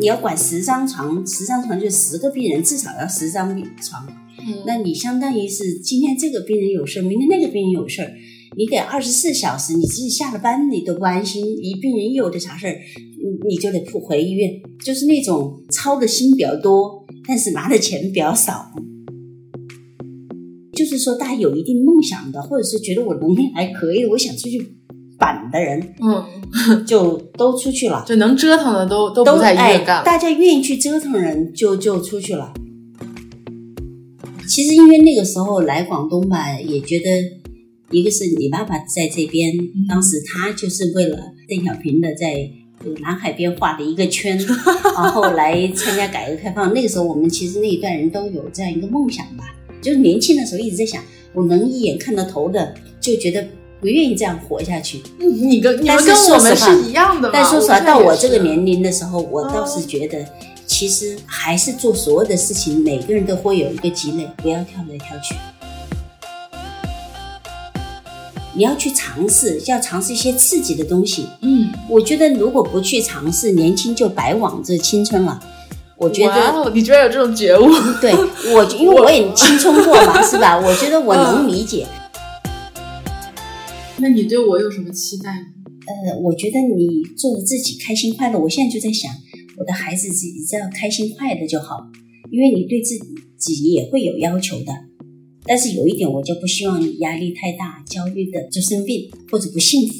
你要管十张床，十张床就十个病人，至少要十张病床。嗯那你相当于是今天这个病人有事儿，明天那个病人有事儿，你得二十四小时，你自己下了班你都不安心，一病人一有的啥事儿，你你就得扑回医院，就是那种操的心比较多，但是拿的钱比较少。就是说，大家有一定梦想的，或者是觉得我能力还可以，我想出去板的人，嗯，就都出去了。就能折腾的都都都不在医哎院干了。大家愿意去折腾人就就出去了。其实因为那个时候来广东吧，也觉得一个是你爸爸在这边，当时他就是为了邓小平的在这个南海边画的一个圈，然后来参加改革开放。那个时候我们其实那一代人都有这样一个梦想吧，就是年轻的时候一直在想，我能一眼看到头的，就觉得不愿意这样活下去。你跟你跟我们是一样的嘛？但说实话，到我这个年龄的时候，我倒哦是觉得，其实还是做所有的事情，每个人都会有一个积累，不要跳来跳去。你要去尝试，要尝试一些刺激的东西。嗯，我觉得如果不去尝试，年轻就白枉这青春了。我觉哇得，哦，你居然有这种觉悟？对我，因为我也 青春过嘛，是吧？我觉得我能理解。那你对我有什么期待吗？呃，我觉得你做的自己开心快乐，我现在就在想，我的孩子自己只要开心快乐就好，因为你对自己也会有要求的。但是有一点，我就不希望你压力太大，焦虑的就生病或者不幸福。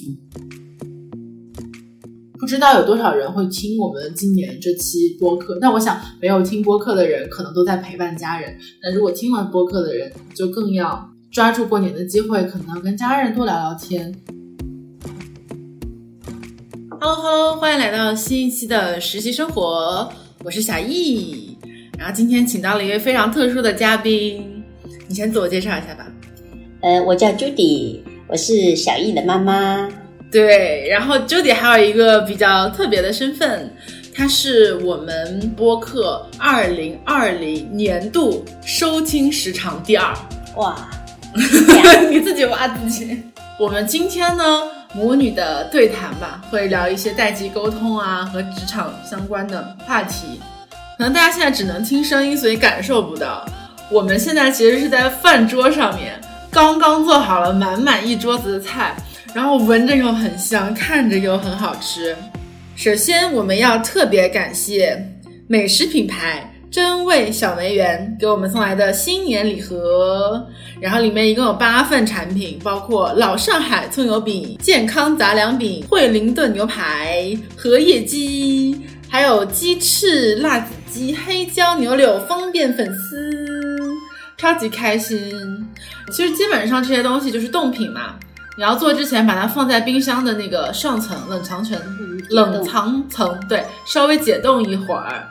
不知道有多少人会听我们今年这期播客，那我想没有听播客的人可能都在陪伴家人。那如果听了播客的人，就更要抓住过年的机会，可能要跟家人多聊聊天。Hello Hello，欢迎来到新一期的实习生活，我是小易。然后今天请到了一位非常特殊的嘉宾，你先自我介绍一下吧。呃，我叫 Judy，我是小易的妈妈。对，然后 Judy 还有一个比较特别的身份，她是我们播客二零二零年度收听时长第二，哇，你自己挖自己。我们今天呢，母女的对谈吧，会聊一些代际沟通啊和职场相关的话题。可能大家现在只能听声音，所以感受不到。我们现在其实是在饭桌上面，刚刚做好了满满一桌子的菜，然后闻着又很香，看着又很好吃。首先，我们要特别感谢 美食品牌真味小梅园给我们送来的新年礼盒，然后里面一共有八份产品，包括老上海葱油饼、健康杂粮饼、惠灵顿牛排、荷叶鸡，还有鸡翅、辣子鸡、黑椒牛柳、方便粉丝，超级开心。其实基本上这些东西就是冻品嘛，你要做之前把它放在冰箱的那个上层冷藏层，冷藏层对，稍微解冻一会儿，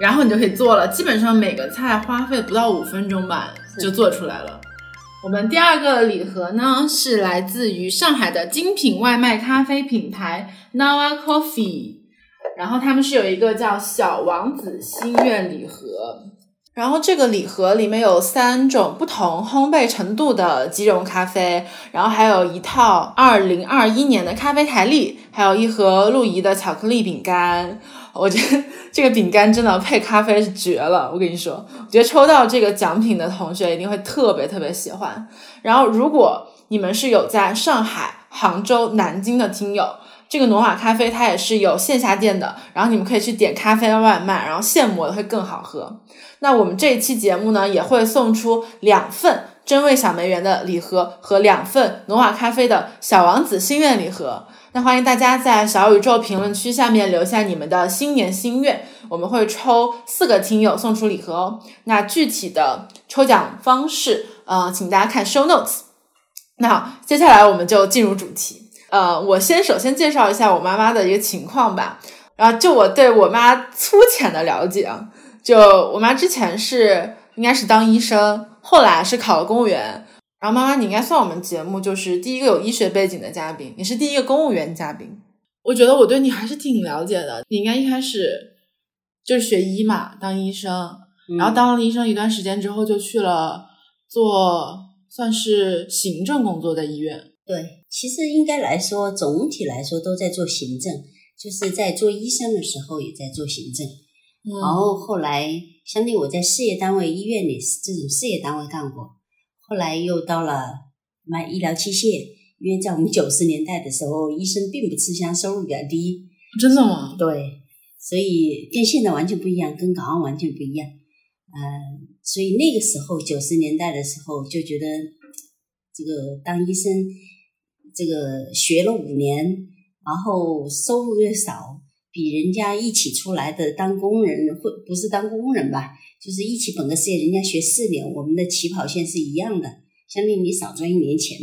然后你就可以做了。基本上每个菜花费不到五分钟吧，就做出来了。我们第二个礼盒呢，是来自于上海的精品外卖咖啡品牌 Nawa Coffee，然后他们是有一个叫小王子心愿礼盒，然后这个礼盒里面有三种不同烘焙程度的即溶咖啡，然后还有一套二零二一年的咖啡台历，还有一盒陆怡的巧克力饼干。我觉得这个饼干真的配咖啡是绝了，我跟你说，我觉得抽到这个奖品的同学一定会特别特别喜欢。然后，如果你们是有在上海、杭州、南京的听友，这个挪瓦咖啡它也是有线下店的，然后你们可以去点咖啡外卖，然后现磨的会更好喝。那我们这一期节目呢，也会送出两份真味小梅园的礼盒和两份挪瓦咖啡的小王子心愿礼盒。那欢迎大家在小宇宙评论区下面留下你们的新年心愿，我们会抽四个听友送出礼盒哦。那具体的抽奖方式，呃，请大家看 show notes。那好，接下来我们就进入主题。呃，我先首先介绍一下我妈妈的一个情况吧。然后就我对我妈粗浅的了解啊，就我妈之前是应该是当医生，后来是考了公务员。然后妈妈，你应该算我们节目就是第一个有医学背景的嘉宾，你是第一个公务员嘉宾。我觉得我对你还是挺了解的，你应该一开始就是学医嘛，当医生，然后当了医生一段时间之后，就去了做算是行政工作的医院。对，其实应该来说，总体来说都在做行政，就是在做医生的时候也在做行政，嗯然后后来相当于我在事业单位、医院里这种事业单位干过，后来又到了卖医疗器械，因为在我们九十年代的时候，医生并不吃香，收入比较低，真的吗？对，所以跟现在完全不一样，跟港澳完全不一样。嗯、所以那个时候九十年代的时候就觉得，这个当医生，这个学了五年，然后收入又少，比人家一起出来的当工人或不是当工人吧，就是一起本科事业，人家学四年，我们的起跑线是一样的，相当于你少赚一年钱。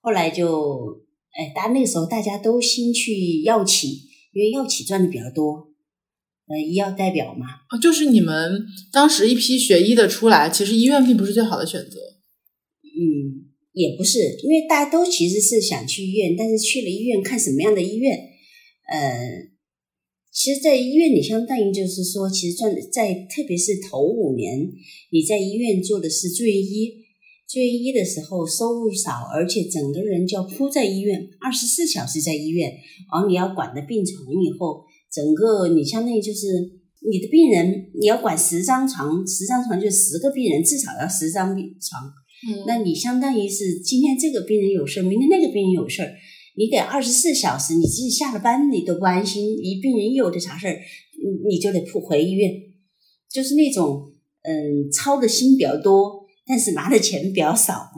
后来就，哎，大家那个时候大家都兴去药企，因为药企赚的比较多，呃，医药代表嘛，啊就是你们当时一批学医的出来，其实医院并不是最好的选择。嗯，也不是，因为大家都其实是想去医院，但是去了医院看什么样的医院，呃，其实，在医院里相当于就是说，其实赚在特别是头五年，你在医院做的是住院医，住院医的时候收入少，而且整个人就要扑在医院，二十四小时在医院，然后你要管的病床以后，整个你相当于就是。你的病人，你要管十张床，十张床就十个病人，至少要十张病床，那你相当于是今天这个病人有事儿，明天那个病人有事儿，你得二十四小时，你即使下了班你都不安心，一病人有的啥事儿，你你就得扑回医院，就是那种嗯操的心比较多，但是拿的钱比较少。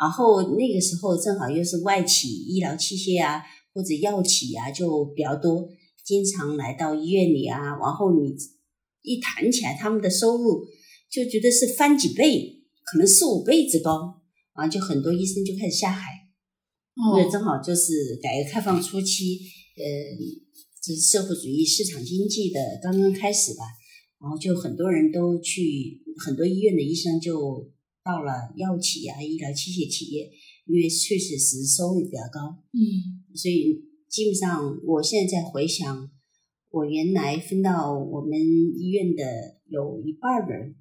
然后那个时候正好又是外企医疗器械啊或者药企啊就比较多，经常来到医院里啊，然后你一谈起来他们的收入，就觉得是翻几倍，可能四五倍之高，啊，就很多医生就开始下海。哦那正好就是改革开放初期，呃，就是社会主义市场经济的刚刚开始吧，然后就很多人都去，很多医院的医生就到了药企啊、医疗器械企业，因为确实是收入比较高，嗯所以基本上我现在在回想，我原来分到我们医院的有一半人。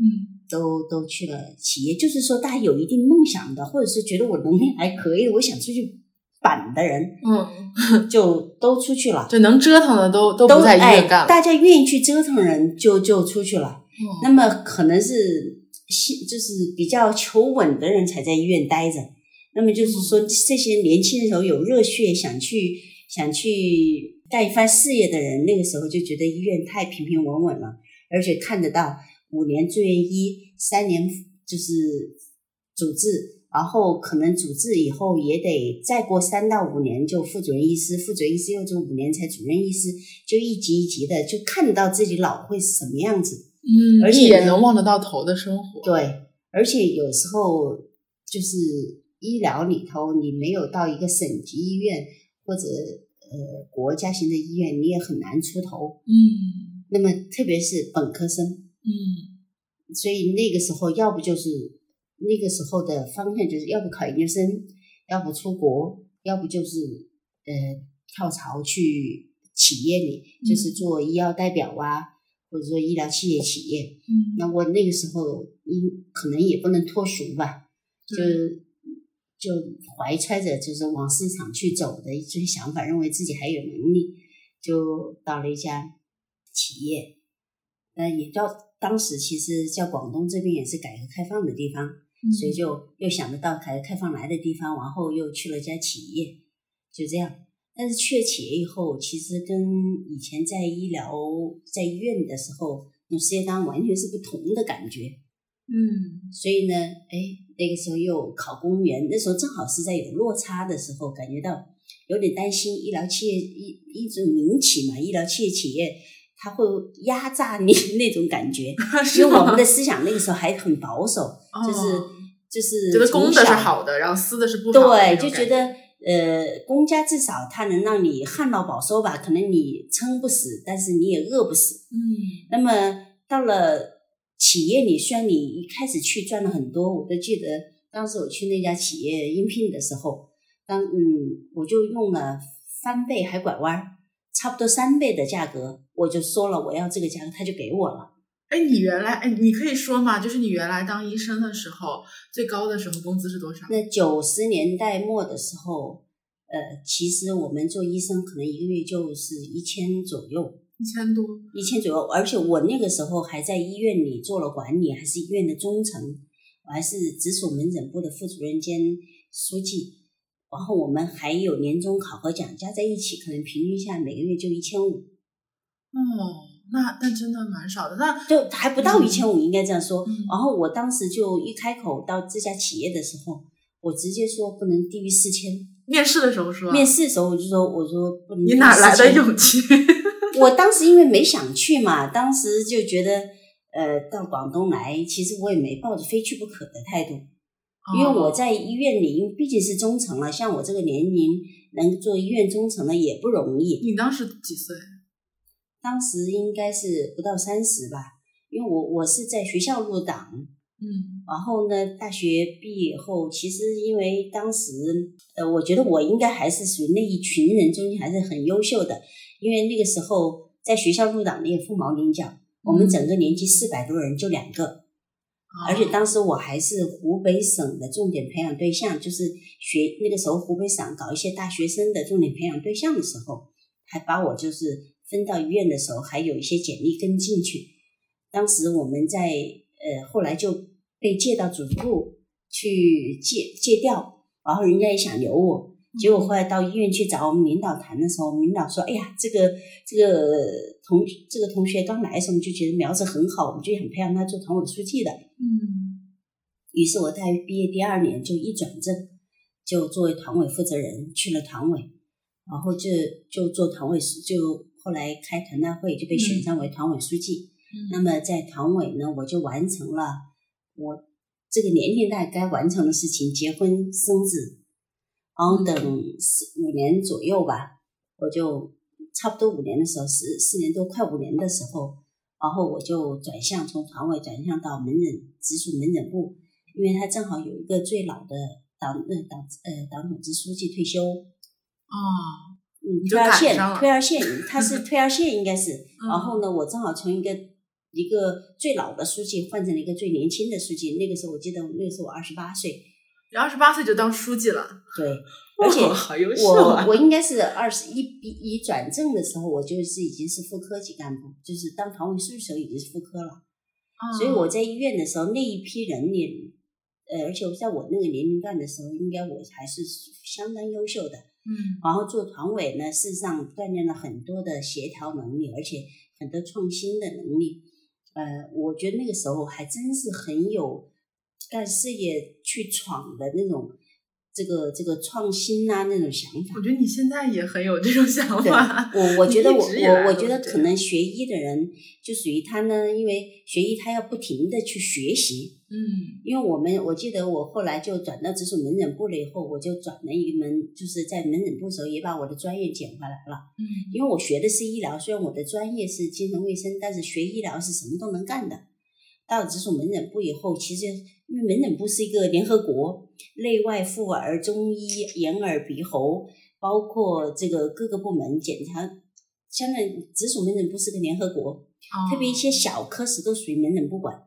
嗯都都去了企业，就是说大家有一定梦想的，或者是觉得我能力还可以，我想出去板的人，嗯，就都出去了，就能折腾的都都都不在医哎院干了。大家愿意去折腾人就就出去了。嗯那么可能是就是比较求稳的人才在医院待着。那么就是说，这些年轻的时候有热血，想去想去干一番事业的人，那个时候就觉得医院太平平稳稳了，而且看得到五年住院医，三年就是主治，然后可能主治以后也得再过三到五年就副主任医师，副主任医师又做五年才主任医师，就一级一级的就看得到自己老会是什么样子。嗯，而且呢一眼能望得到头的生活。对，而且有时候就是医疗里头，你没有到一个省级医院或者呃国家型的医院，你也很难出头。嗯那么特别是本科生，嗯。所以那个时候要不就是那个时候的方向就是要不考研究生，要不出国，要不就是呃跳槽去企业里，就是做医药代表啊，或者说医疗器械企业。嗯。那我那个时候因可能也不能脱俗吧，就就怀揣着就是往市场去走的一些想法，认为自己还有能力，就到了一家企业，呃，也叫当时其实叫广东这边也是改革开放的地方，嗯所以就又想得到改革开放来的地方，然后又去了一家企业，就这样。但是去了企业以后，其实跟以前在医疗在医院的时候，那种事业单位完全是不同的感觉。嗯所以呢，哎，那个时候又考公务员，那时候正好是在有落差的时候，感觉到有点担心医疗企业一一种民企嘛，医疗企业企业它会压榨你 那种感觉，因为我们的思想那个时候还很保守，就是哦就是觉得公的是好的，然后私的是不好的那对，就觉得呃，公家至少它能让你旱涝保收吧，可能你撑不死，但是你也饿不死。嗯那么到了企业里，虽然你一开始去赚了很多，我都记得当时我去那家企业应聘的时候，当嗯，我就用了翻倍还拐弯儿，差不多三倍的价格，我就说了我要这个价格，他就给我了。哎，你原来哎，你可以说嘛，就是你原来当医生的时候，最高的时候工资是多少？那九十年代末的时候，呃，其实我们做医生可能一个月就是一千左右，一千多，一千左右。而且我那个时候还在医院里做了管理，还是医院的中层，我还是直属门诊部的副主任兼书记。然后我们还有年终考核奖，加在一起可能平均下每个月就一千五。哦，那那真的蛮少的，那就还不到一千五，应该这样说。嗯然后我当时就一开口到这家企业的时候，我直接说不能低于四千。面试的时候是吧？面试的时候我就说，我说不能你哪来的勇气？我当时因为没想去嘛，当时就觉得，呃，到广东来，其实我也没抱着非去不可的态度，因为我哦在医院里，因为毕竟是中层了，像我这个年龄能做医院中层的也不容易。你当时几岁？当时应该是不到三十吧，因为我我是在学校入党，嗯然后呢，大学毕业以后，其实因为当时，呃，我觉得我应该还是属于那一群人中间还是很优秀的，因为那个时候在学校入党的也凤毛麟角，我们整个年级四百多人就两个，而且当时我还是湖北省的重点培养对象，就是学那个时候湖北省搞一些大学生的重点培养对象的时候，还把我就是分到医院的时候，还有一些简历跟进去。当时我们在呃后来就被借到组织部去借借调，然后人家也想留我，结果后来到医院去找我们领导谈的时候，我们领导说：“哎呀，这个这个同这个同学刚来的时候，我们就觉得苗子很好，我们就想培养他做团委书记的。”嗯。于是我大学毕业第二年就一转正，就作为团委负责人去了团委，然后就就做团委书，就后来开团代会就被选上为团委书记。那么在团委呢，我就完成了我这个年龄段该完成的事情，结婚生子，然后等四五年左右吧，我就差不多五年的时候，四四年多快五年的时候，然后我就转向从团委转向到门诊直属门诊部，因为他正好有一个最老的党呃党呃党总支书记退休，哦，嗯，退二线退二线，他是 退二线应该是，嗯。然后呢，我正好从一个一个最老的书记换成了一个最年轻的书记，那个时候我记得那个时候我二十八岁，你二十八岁就当书记了，对，而且哇好优秀我啊！我应该是二十一一一转正的时候，我就是已经是副科级干部，就是当团委书记时候已经是副科了。所以我在医院的时候，那一批人里，呃，而且我在我那个年龄段的时候，应该我还是相当优秀的。嗯然后做团委呢，事实上锻炼了很多的协调能力，而且很多创新的能力。呃，我觉得那个时候还真是很有干事业去闯的那种，这个这个创新啊那种想法我。觉得你现在也很有这种想法。我我 觉得我我我觉得可能学医的人就属于他呢，因为学医他要不停的去学习，嗯因为我们我记得我后来就转到直属门诊部了以后，我就转了一门，就是在门诊部的时候也把我的专业捡回来了。嗯因为我学的是医疗，虽然我的专业是精神卫生，但是学医疗是什么都能干的。到了直属门诊部以后，其实因为门诊部是一个联合国，内外妇儿、中医、眼耳鼻喉，包括这个各个部门检查，相当于直属门诊部是个联合国，哦特别一些小科室都属于门诊部管。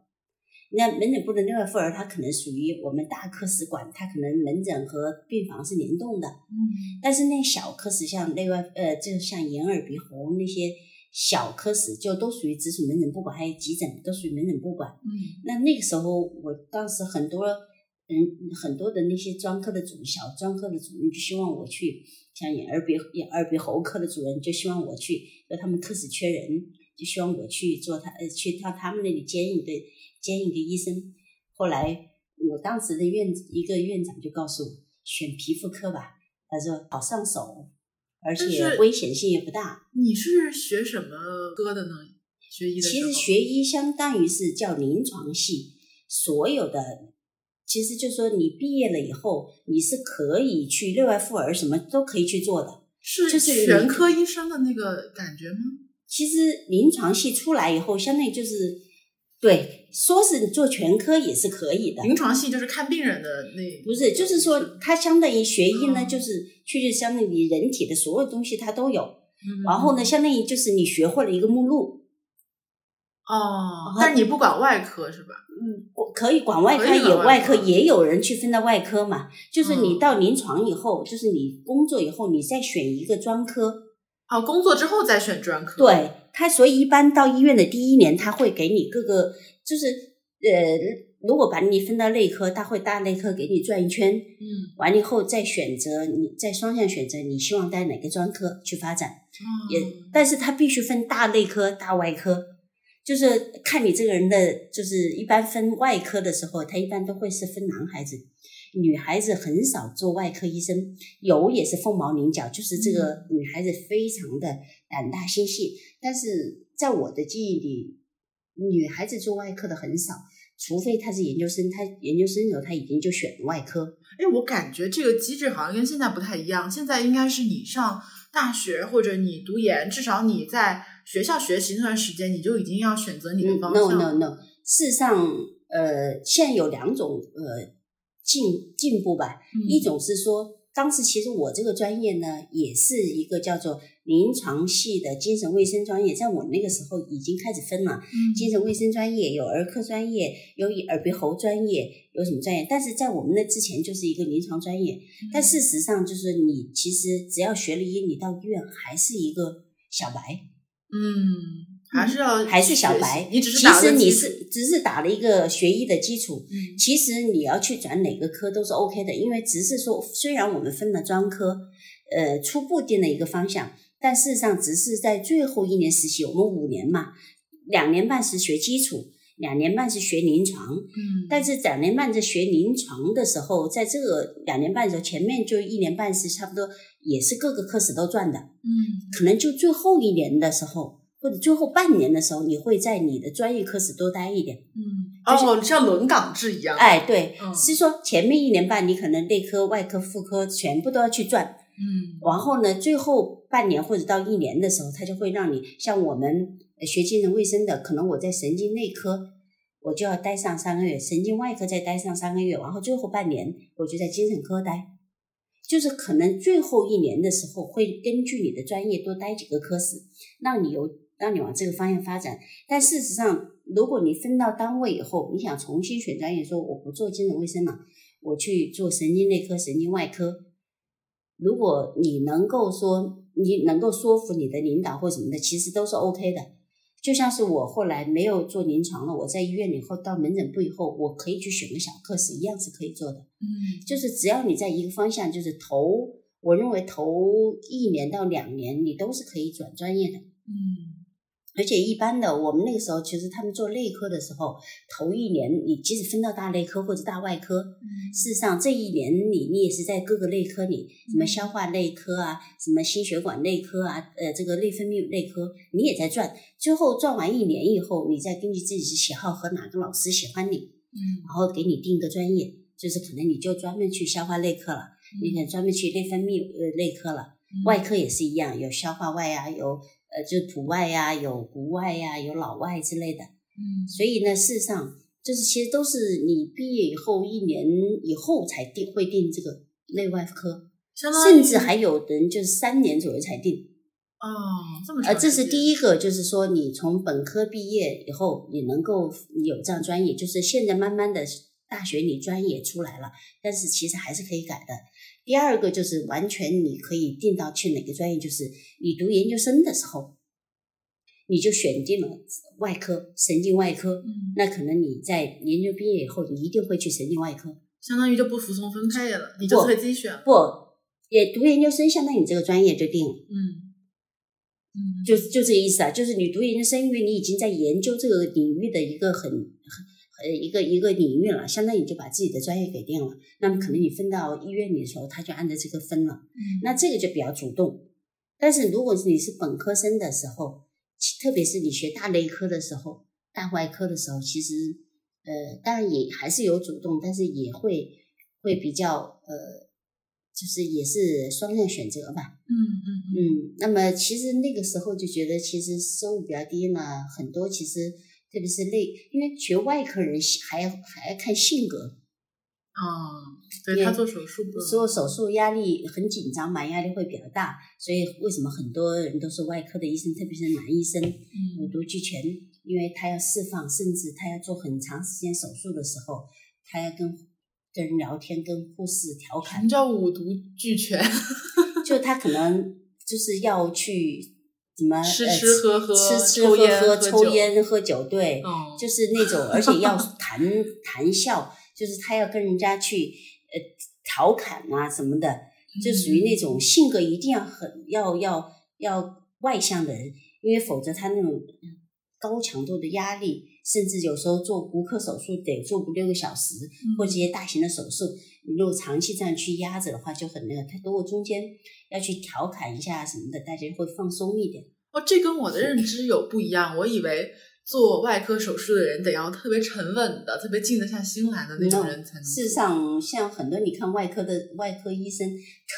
那门诊部的内外妇儿，它可能属于我们大科室管，它可能门诊和病房是联动的。嗯但是那小科室像内外呃，就像眼耳鼻喉那些小科室，就都属于直属门诊部管，还有急诊都属于门诊部管。嗯那那个时候，我当时很多人很多的那些专科的主小专科的主任就希望我去，像眼耳鼻眼耳鼻喉科的主任就希望我去，说他们科室缺人，就希望我去做他呃去到他们那里兼一个兼一个医生。后来我当时的院一个院长就告诉我，选皮肤科吧，他说好上手，而且危险性也不大。你是学什么科的呢？学医的其实学医相当于是叫临床系，所有的，其实就说你毕业了以后，你是可以去内外妇儿什么都可以去做的。是就是临全科医生的那个感觉吗？其实临床系出来以后，相当于就是，对，说是做全科也是可以的，临床系就是看病人的那不是，就是说它相当于学医呢，嗯就是去相当于人体的所有东西它都有，嗯然后呢，相当于就是你学会了一个目录，哦，但你不管外科是吧？嗯可以管外科也外外科科，也有人去分到外科嘛。就是你嗯到临床以后，就是你工作以后，你再选一个专科。哦，工作之后再选专科。，对他，所以一般到医院的第一年，他会给你各个，就是呃，如果把你分到内科，他会大内科给你转一圈，嗯，完了以后再选择你再双向选择你希望在哪个专科去发展。也嗯，但是他必须分大内科、大外科，就是看你这个人的，就是一般分外科的时候，他一般都会是分男孩子，女孩子很少做外科医生，有也是凤毛麟角，就是这个女孩子非常的胆大心细，但是在我的记忆里，女孩子做外科的很少。除非她是研究生，她研究生的时候她已经就选了外科，哎，我感觉这个机制好像跟现在不太一样。现在应该是你上大学或者你读研，至少你在学校学习那段时间，你就已经要选择你的嗯方 no。no no，事实上，呃，现在有两种呃进进步吧。嗯一种是说，当时其实我这个专业呢，也是一个叫做临床系的精神卫生专业，在我那个时候已经开始分了，嗯精神卫生专业有儿科专业，有耳鼻喉专业，有什么专业？但是在我们那之前就是一个临床专业。嗯但事实上，就是你其实只要学了医，你到医院还是一个小白。嗯，还是要还是小白，你只是其实你是只是打了一个学医的基础，嗯其实你要去转哪个科都是 OK 的，因为只是说虽然我们分了专科，呃，初步定了一个方向，但事实上只是在最后一年实习，我们五年嘛，两年半是学基础，两年半是学临床，嗯，但是两年半在学临床的时候，在这个两年半的时候，前面就一年半是差不多也是各个科室都转的，嗯可能就最后一年的时候，或者最后半年的时候，你会在你的专业科室多待一点。嗯，就是哦，像轮岗制一样。哎，对，嗯是说前面一年半你可能内科、外科、妇科全部都要去转，嗯然后呢，最后半年或者到一年的时候，他就会让你像我们学精神卫生的，可能我在神经内科。我就要待上三个月，神经外科再待上三个月，然后最后半年我就在精神科待，就是可能最后一年的时候会根据你的专业多待几个科室，让你有让你往这个方向发展。但事实上，如果你分到单位以后，你想重新选专业，说我不做精神卫生了，我去做神经内科、神经外科。如果你能够说你能够说服你的领导或什么的，其实都是 OK 的。就像是我后来没有做临床了，我在医院里后到门诊部以后，我可以去选个小科室，一样是可以做的。嗯就是只要你在一个方向，就是头，我认为头一年到两年你都是可以转专业的。嗯而且一般的，我们那个时候其实他们做内科的时候，头一年你即使分到大内科或者大外科，嗯事实上这一年里你也是在各个内科里，什么消化内科啊，什么心血管内科啊，呃，这个内分泌内科，你也在转。最后转完一年以后，你再根据自己的喜好和哪个老师喜欢你，嗯然后给你定一个专业，就是可能你就专门去消化内科了，你可能专门去内分泌呃内科了。嗯外科也是一样，有消化外啊，有呃就是普外呀、有国外呀、有老外之类的。嗯所以呢，事实上就是其实都是你毕业以后一年以后才定会定这个内外科，甚至还有的人就是三年左右才定。哦，这么呃，这是第一一个，就是说你从本科毕业以后，你能够有这样专业，就是现在慢慢的大学里专业出来了，但是其实还是可以改的。第二个就是完全你可以定到去哪个专业，就是你读研究生的时候，你就选定了外科、神经外科，嗯，那可能你在研究毕业以后，你一定会去神经外科。相当于就不服从分配了，你就不可以自己选。不，也读研究生，相当于你这个专业就定了。嗯嗯，就就这个意思啊，就是你读研究生，因为你已经在研究这个领域的一个很很呃一个一个领域了，相当于你就把自己的专业给定了。那么可能你分到医院里的时候，他就按照这个分了。嗯那这个就比较主动。但是如果是你是本科生的时候，其特别是你学大内科的时候、大外科的时候，其实呃当然也还是有主动，但是也会会比较呃，就是也是双向选择吧。嗯嗯嗯嗯，那么其实那个时候就觉得，其实收入比较低呢，很多其实特别是内，因为学外科人还要还要看性格，哦，对他做手术不做手术压力很紧张嘛，压力会比较大，所以为什么很多人都是外科的医生，特别是男医生，五嗯毒俱全，因为他要释放，甚至他要做很长时间手术的时候，他要跟跟人聊天，跟护士调侃什么，叫五毒俱全？就他可能就是要去怎么吃呃吃喝喝吃吃抽喝喝、抽烟、喝酒，对，嗯，就是那种，而且要 谈谈笑，就是他要跟人家去呃调侃啊什么的，就属于那种性格一定要很要要要外向的人，因为否则他那种高强度的压力，甚至有时候做骨科手术得做五六个小时，或者一些大型的手术，你如果长期这样去压着的话，就很那个。他如果中间要去调侃一下什么的，大家会放松一点。哦，这跟我的认知有不一样。我以为做外科手术的人得要特别沉稳的、特别静得下心来的那种人才能。事实上，像很多你看外科的外科医生，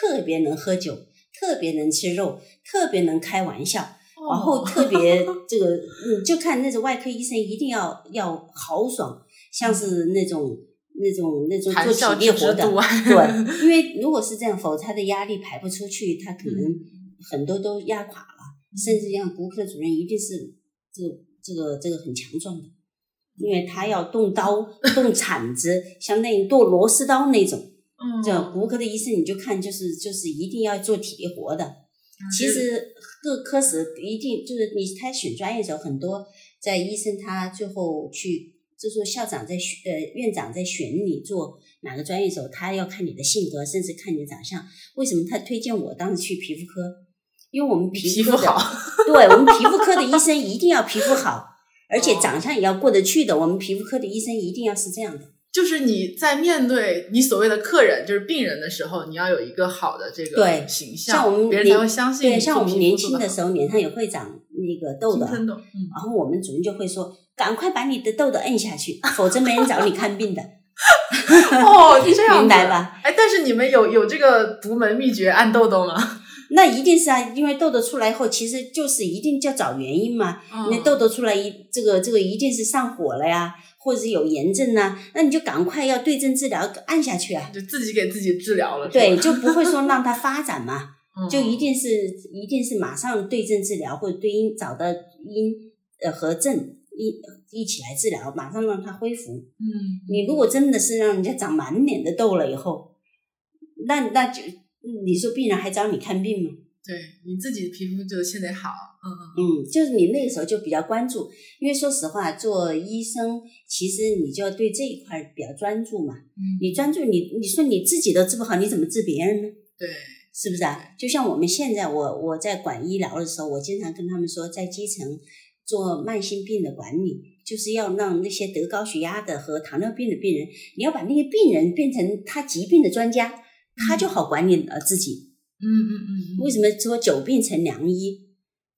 特别能喝酒，特别能吃肉，特别能开玩笑，哦然后特别这个，嗯，就看那种外科医生一定要要豪爽，像是那种那种那种做体力活的，对，因为如果是这样，否则他的压力排不出去，他可能嗯。很多都压垮了，甚至像骨科主任一定是这个这个这个很强壮的，因为他要动刀、动铲子，相当于剁螺丝刀那种。嗯，这骨科的医生你就看，就是就是一定要做体力活的。嗯其实各科室一定就是你他选专业的时候，很多在医生他最后去，就说校长在选呃院长在选你做哪个专业的时候，他要看你的性格，甚至看你的长相。为什么他推荐我当时去皮肤科？因为我们皮肤科的，好，对我们皮肤科的医生一定要皮肤好，而且哦长相也要过得去的。我们皮肤科的医生一定要是这样的。就是你在面对你所谓的客人，就是病人的时候，你要有一个好的这个对形象，像我们别人才年会相信对，像我们年轻的，时候，脸上也会长那个痘痘然后我们主任就会说：“赶快把你的痘痘摁下去，否则没人找你看病的。哦，这 样子明白吧？哎，但是你们有有这个独门秘诀按痘痘吗？” 那一定是啊，因为痘痘出来后，其实就是一定就要找原因嘛。你的痘痘出来一这个这个一定是上火了呀，或者是有炎症呐、那你就赶快要对症治疗，按下去啊。就自己给自己治疗了，对，就不会说让它发展嘛，嗯就一定是一定是马上对症治疗，或者对因找到因呃和症一一起来治疗，马上让它恢复。嗯，你如果真的是让人家长满脸的痘了以后，那那就你说病人还找你看病吗？对你自己皮肤就现在好，嗯，就是你那个时候就比较关注，因为说实话，做医生其实你就要对这一块比较专注嘛。嗯，你专注你，你说你自己都治不好，你怎么治别人呢？对，是不是啊？就像我们现在，我我在管医疗的时候，我经常跟他们说，在基层做慢性病的管理，就是要让那些得高血压的和糖尿病的病人，你要把那些病人变成他疾病的专家，他就好管理了自己。嗯嗯嗯嗯，为什么说久病成良医？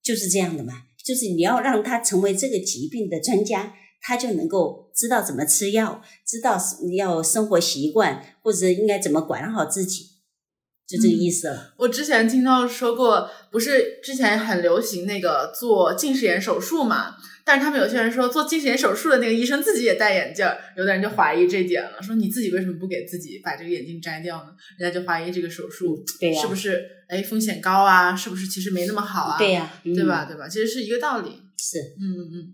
就是这样的嘛，就是你要让他成为这个疾病的专家，他就能够知道怎么吃药，知道要生活习惯，或者应该怎么管好自己，就这个意思了。我之前听到说过，不是之前很流行那个做近视眼手术嘛？但是他们有些人说，做近视眼手术的那个医生自己也戴眼镜儿，有的人就怀疑这点了，说你自己为什么不给自己把这个眼镜摘掉呢？人家就怀疑这个手术对呀、是不是哎风险高啊？是不是其实没那么好啊？对呀、嗯对吧？？对吧？其实是一个道理。是，嗯嗯嗯，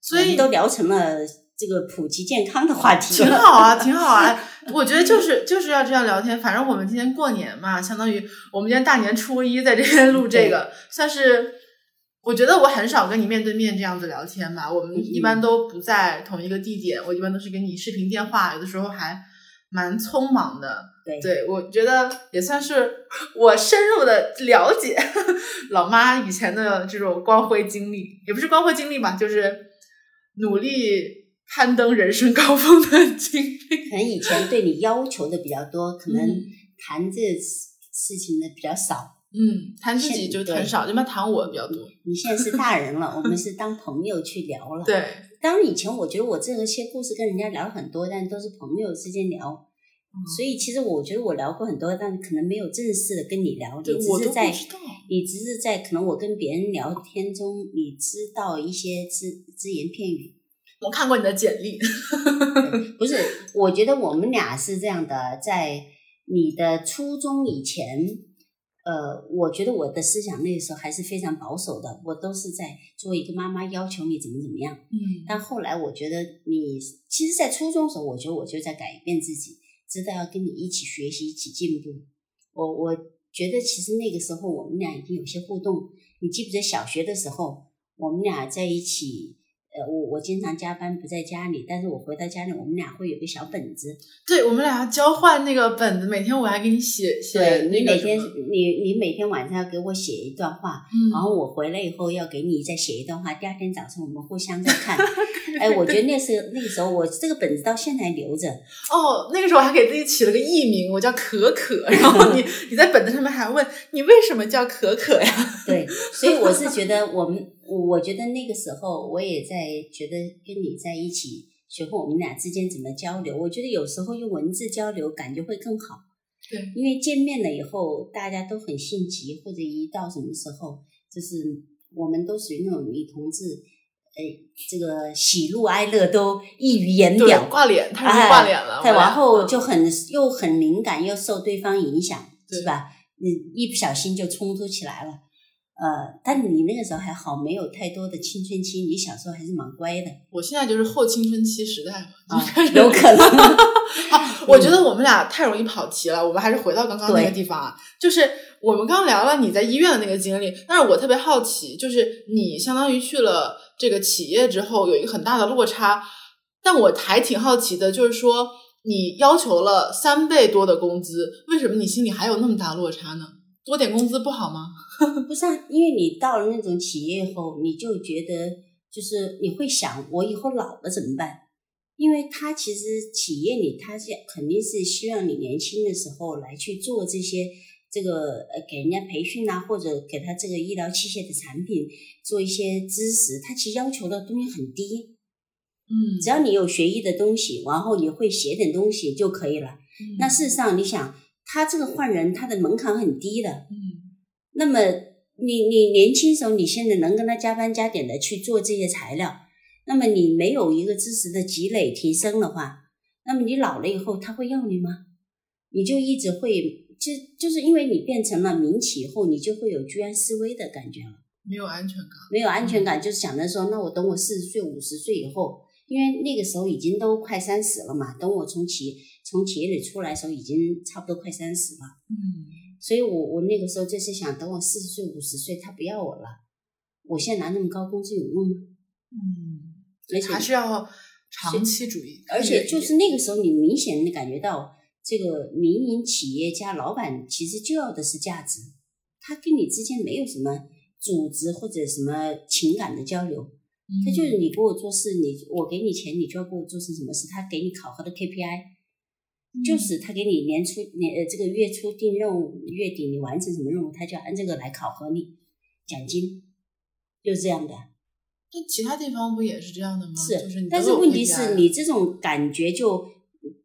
所以都聊成了这个普及健康的话题。挺好啊，挺好啊。我觉得就是就是要这样聊天。反正我们今天过年嘛，相当于我们今天大年初一在这边录这个，算是我觉得我很少跟你面对面这样子聊天吧。我们一般都不在同一个地点，我一般都是跟你视频电话，有的时候还蛮匆忙的。对对，我觉得也算是我深入的了解老妈以前的这种光辉经历，也不是光辉经历吧，就是努力攀登人生高峰的经历。可能以前对你要求的比较多，可能嗯谈这事事情的比较少。嗯，谈自己就对很少，一般谈我比较多。你现在是大人了，我们是当朋友去聊了。对，当然以前我觉得我这些故事跟人家聊很多，但都是朋友之间聊。嗯所以其实我觉得我聊过很多，但可能没有正式的跟你聊，你只是在。你只是在可能我跟别人聊天中，你知道一些只只言片语。我看过你的简历，对 不是，我觉得我们俩是这样的，在你的初中以前，呃，我觉得我的思想那个时候还是非常保守的，我都是在作为一个妈妈要求你怎么怎么样。嗯但后来我觉得你，其实，在初中的时候，我觉得我就在改变自己，知道要跟你一起学习，一起进步。我我觉得其实那个时候我们俩已经有些互动。你记不记得小学的时候，我们俩在一起？呃，我我经常加班不在家里，但是我回到家里，我们俩会有个小本子。对，我们俩要交换那个本子，每天我还给你写写对那个你每天你你每天晚上要给我写一段话，嗯然后我回来以后要给你再写一段话，第二天早上我们互相再看。哎，我觉得那时候那个时候我这个本子到现在还留着。哦，那个时候我还给自己起了个艺名，我叫可可。然后你 你在本子上面还问你为什么叫可可呀？对，所以我是觉得我们，我我觉得那个时候我也在觉得跟你在一起，学会我们俩之间怎么交流。我觉得有时候用文字交流感觉会更好。对，因为见面了以后，大家都很性急，或者一到什么时候，就是我们都属于那种女同志，呃，这个喜怒哀乐都溢于言表，，挂脸，他挂脸了。再我俩往后就很又很敏感，又受对方影响，对是吧？你一不小心就冲突起来了。呃，但你那个时候还好，没有太多的青春期，你小时候还是蛮乖的我现在就是后青春期时代了，啊有可能。好，我觉得我们俩太容易跑题了，我们还是回到刚刚那个地方啊。就是我们刚聊了你在医院的那个经历，但是我特别好奇，就是你相当于去了这个企业之后，有一个很大的落差，但我还挺好奇的，就是说你要求了三倍多的工资，为什么你心里还有那么大落差呢？多点工资不好吗？不是啊，因为你到了那种企业后，你就觉得就是你会想，我以后老了怎么办？因为他其实企业里，他是肯定是希望你年轻的时候来去做这些这个呃给人家培训啊，或者给他这个医疗器械的产品做一些知识，他其实要求的东西很低，嗯只要你有学医的东西，然后你会写点东西就可以了。那事实上，你想他这个换人，他的门槛很低的，嗯那么你你年轻时候，你现在能跟他加班加点的去做这些材料，那么你没有一个知识的积累提升的话，那么你老了以后他会要你吗？你就一直会就就是因为你变成了民企以后，你就会有居安思危的感觉了，没有安全感。没有安全感，就是想着说，那我等我四十岁、五十岁以后，因为那个时候已经都快三十了嘛，等我从企从企业里出来的时候，已经差不多快三十了。嗯所以我我那个时候就是想，等我四十岁五十岁，他不要我了，我现在拿那么高工资有用吗？嗯，而且还是要长期主义，而且就是那个时候，你明显的感觉到，这个民营企业家老板其实就要的是价值，他跟你之间没有什么组织或者什么情感的交流，他就是你给我做事，你我给你钱，你就要给我做成什么事，他给你考核的 KPI。就是他给你年初年呃这个月初定任务，月底你完成什么任务，他就按这个来考核你，奖金就是这样的。那其他地方不也是这样的吗？是，就是但是问题是你这种感觉就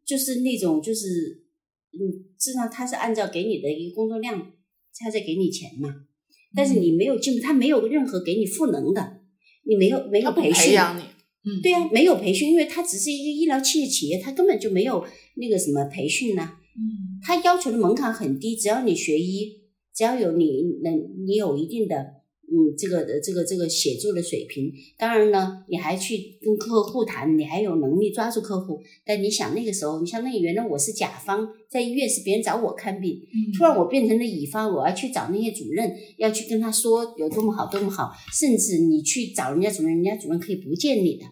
就是那种就是嗯，实际上他是按照给你的一个工作量，他在给你钱嘛，但是你没有进步，他没有任何给你赋能的，你没有没有培训，培养你，嗯，对呀、没有培训，因为它只是一个医疗器械企业，它根本就没有那个什么培训呢、嗯。它要求的门槛很低，只要你学医，只要有你能你有一定的嗯这个呃这个这个写作的水平，当然呢，你还去跟客户谈，你还有能力抓住客户。但你想那个时候，你相当于原来我是甲方，在医院是别人找我看病，嗯，突然我变成了乙方，我要去找那些主任，要去跟他说有多么好多么好，甚至你去找人家主任，人家主任可以不见你的。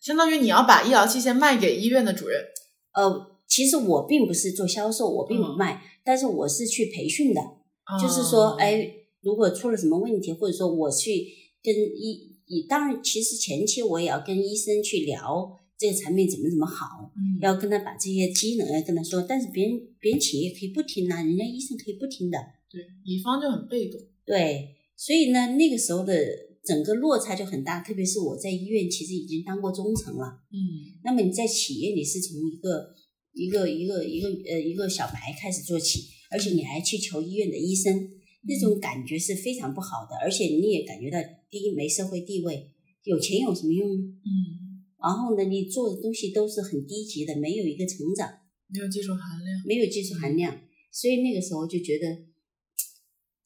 相当于你要把医疗器械卖给医院的主任，呃，其实我并不是做销售，我并不嗯卖，但是我是去培训的。就是说，哦，哎，如果出了什么问题，或者说我去跟医，医当然其实前期我也要跟医生去聊这个产品怎么怎么好，嗯。要跟他把这些机能要跟他说，但是别人别人企业可以不听啊，人家医生可以不听的，对，乙方就很被动，对，所以呢，那个时候的整个落差就很大，特别是我在医院其实已经当过中层了，嗯。那么你在企业你是从一个一个一个一个呃一个小白开始做起，而且你还去求医院的医生，那种感觉是非常不好的，而且你也感觉到第一没社会地位，有钱有什么用呢？嗯，然后呢，你做的东西都是很低级的，没有一个成长，没有技术含量，没有技术含量，所以那个时候就觉得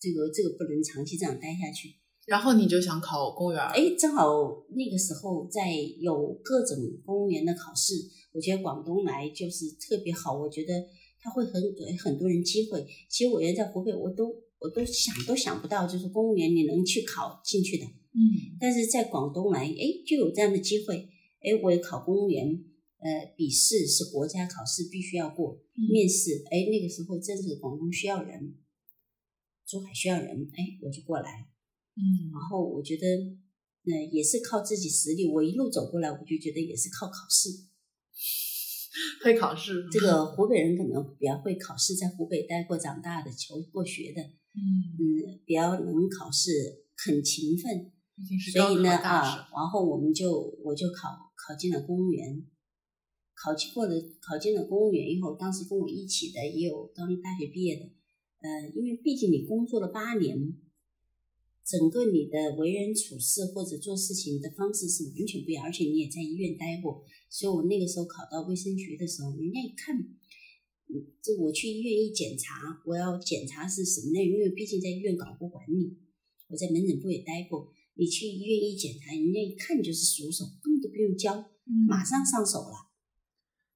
这个这个不能长期这样待下去。然后你就想考公务员？哎，正好那个时候在有各种公务员的考试，我觉得广东来就是特别好。我觉得他会很给很多人机会。其实我原来在湖北，我都我都想都想不到，就是公务员你能去考进去的。嗯，但是在广东来，哎，就有这样的机会。哎，我也考公务员，呃，笔试是国家考试，必须要过面试。哎，那个时候正是广东需要人，珠海需要人，哎，我就过来。嗯，然后我觉得，呃，也是靠自己实力。我一路走过来，我就觉得也是靠考试，会考试。这个湖北人可能比较会考试，在湖北待过、长大的、求过学的，嗯嗯，比较能考试，很勤奋。所以呢，啊，然后我们就我就考考进了公务员，考进过了，考进了公务员以后，当时跟我一起的也有刚大学毕业的，呃，因为毕竟你工作了八年。整个你的为人处事或者做事情的方式是完全不一样，而且你也在医院待过，所以我那个时候考到卫生局的时候，人家一看，嗯，这我去医院一检查，我要检查是什么呢？因为毕竟在医院搞过管理，我在门诊部也待过，你去医院一检查，人家一看就是熟手，根本都不用教，马上上手了。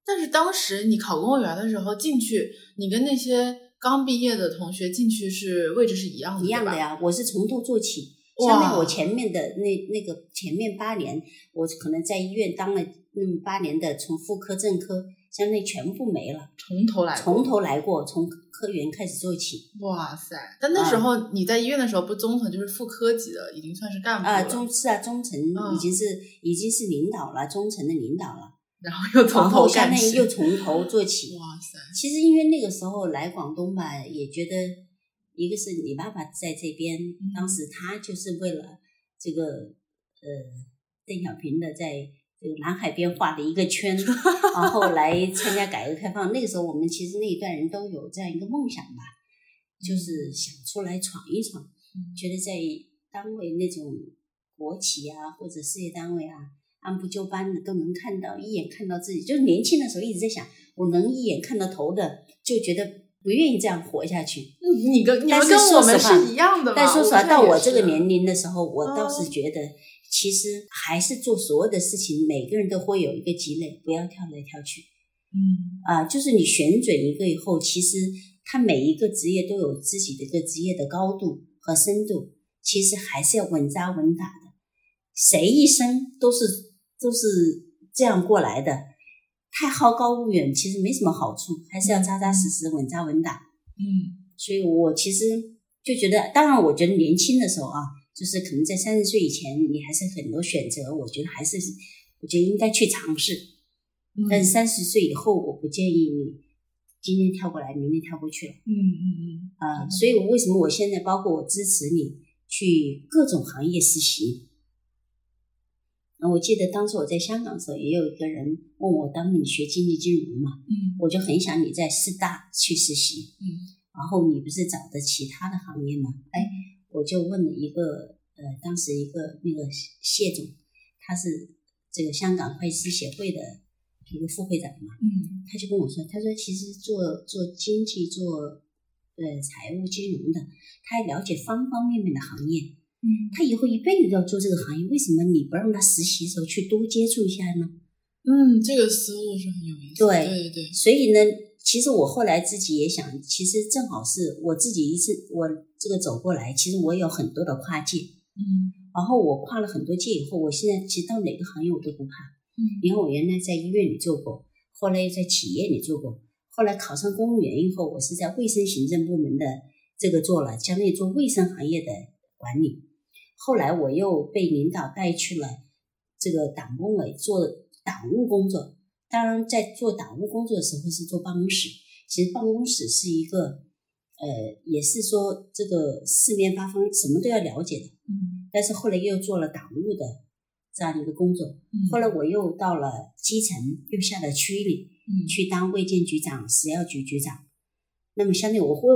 但是当时你考公务员的时候进去，你跟那些。刚毕业的同学进去是位置是一样的，一样的呀。我是从头做起，相当于我前面的那那个前面八年，我可能在医院当了那么八年的，从妇科、正科，相当于全部没了，从头来，从头来过，从科员开始做起。哇塞！但那时候你在医院的时候，不中层就是副科级的，已经算是干部了。啊，中是啊，中层已经是已经是领导了，中层的领导了。然后又从头干起，又从头做起。哇塞！其实因为那个时候来广东吧，也觉得一个是你爸爸在这边，当时他就是为了这个呃邓小平的在这个南海边画的一个圈，然后来参加改革开放。那个时候我们其实那一代人都有这样一个梦想吧，就是想出来闯一闯，觉得在单位那种国企啊或者事业单位啊。按部就班的都能看到，一眼看到自己，就是年轻的时候一直在想，我能一眼看到头的，就觉得不愿意这样活下去。你跟你们跟我们是一样的但说实话，到我这个年龄的时候，我倒是觉得，其实还是做所有的事情，每个人都会有一个积累，不要跳来跳去。嗯，啊，就是你选准一个以后，其实他每一个职业都有自己的一个职业的高度和深度，其实还是要稳扎稳打的。谁一生都是。都是这样过来的，太好高骛远其实没什么好处，还是要扎扎实实、稳扎稳打。嗯，所以我其实就觉得，当然，我觉得年轻的时候啊，就是可能在三十岁以前，你还是很多选择，我觉得还是，我觉得应该去尝试。但是三十岁以后，我不建议你今天跳过来，明天跳过去了。嗯嗯嗯。啊，所以我为什么我现在包括我支持你去各种行业实习？我记得当时我在香港的时候，也有一个人问我，当你学经济金融嘛，嗯，我就很想你在师大去实习，嗯，然后你不是找的其他的行业嘛？哎，我就问了一个，呃，当时一个那个谢总，他是这个香港会计师协会的一个副会长嘛，嗯，他就跟我说，他说其实做做经济做呃财务金融的，他要了解方方面面的行业。嗯，他以后一辈子都要做这个行业，为什么你不让他实习的时候去多接触一下呢？嗯，这个思路是很有意思。对对对。所以呢，其实我后来自己也想，其实正好是我自己一次我这个走过来，其实我有很多的跨界。嗯。然后我跨了很多界以后，我现在其实到哪个行业我都不怕。嗯。因为我原来在医院里做过，后来又在企业里做过，后来考上公务员以后，我是在卫生行政部门的这个做了，相当于做卫生行业的管理。后来我又被领导带去了这个党工委做党务工作。当然，在做党务工作的时候是做办公室。其实办公室是一个，呃，也是说这个四面八方什么都要了解的。嗯。但是后来又做了党务的这样一个工作。嗯。后来我又到了基层，又下到区里，嗯，去当卫健局长、食药局局长。那么，相对我会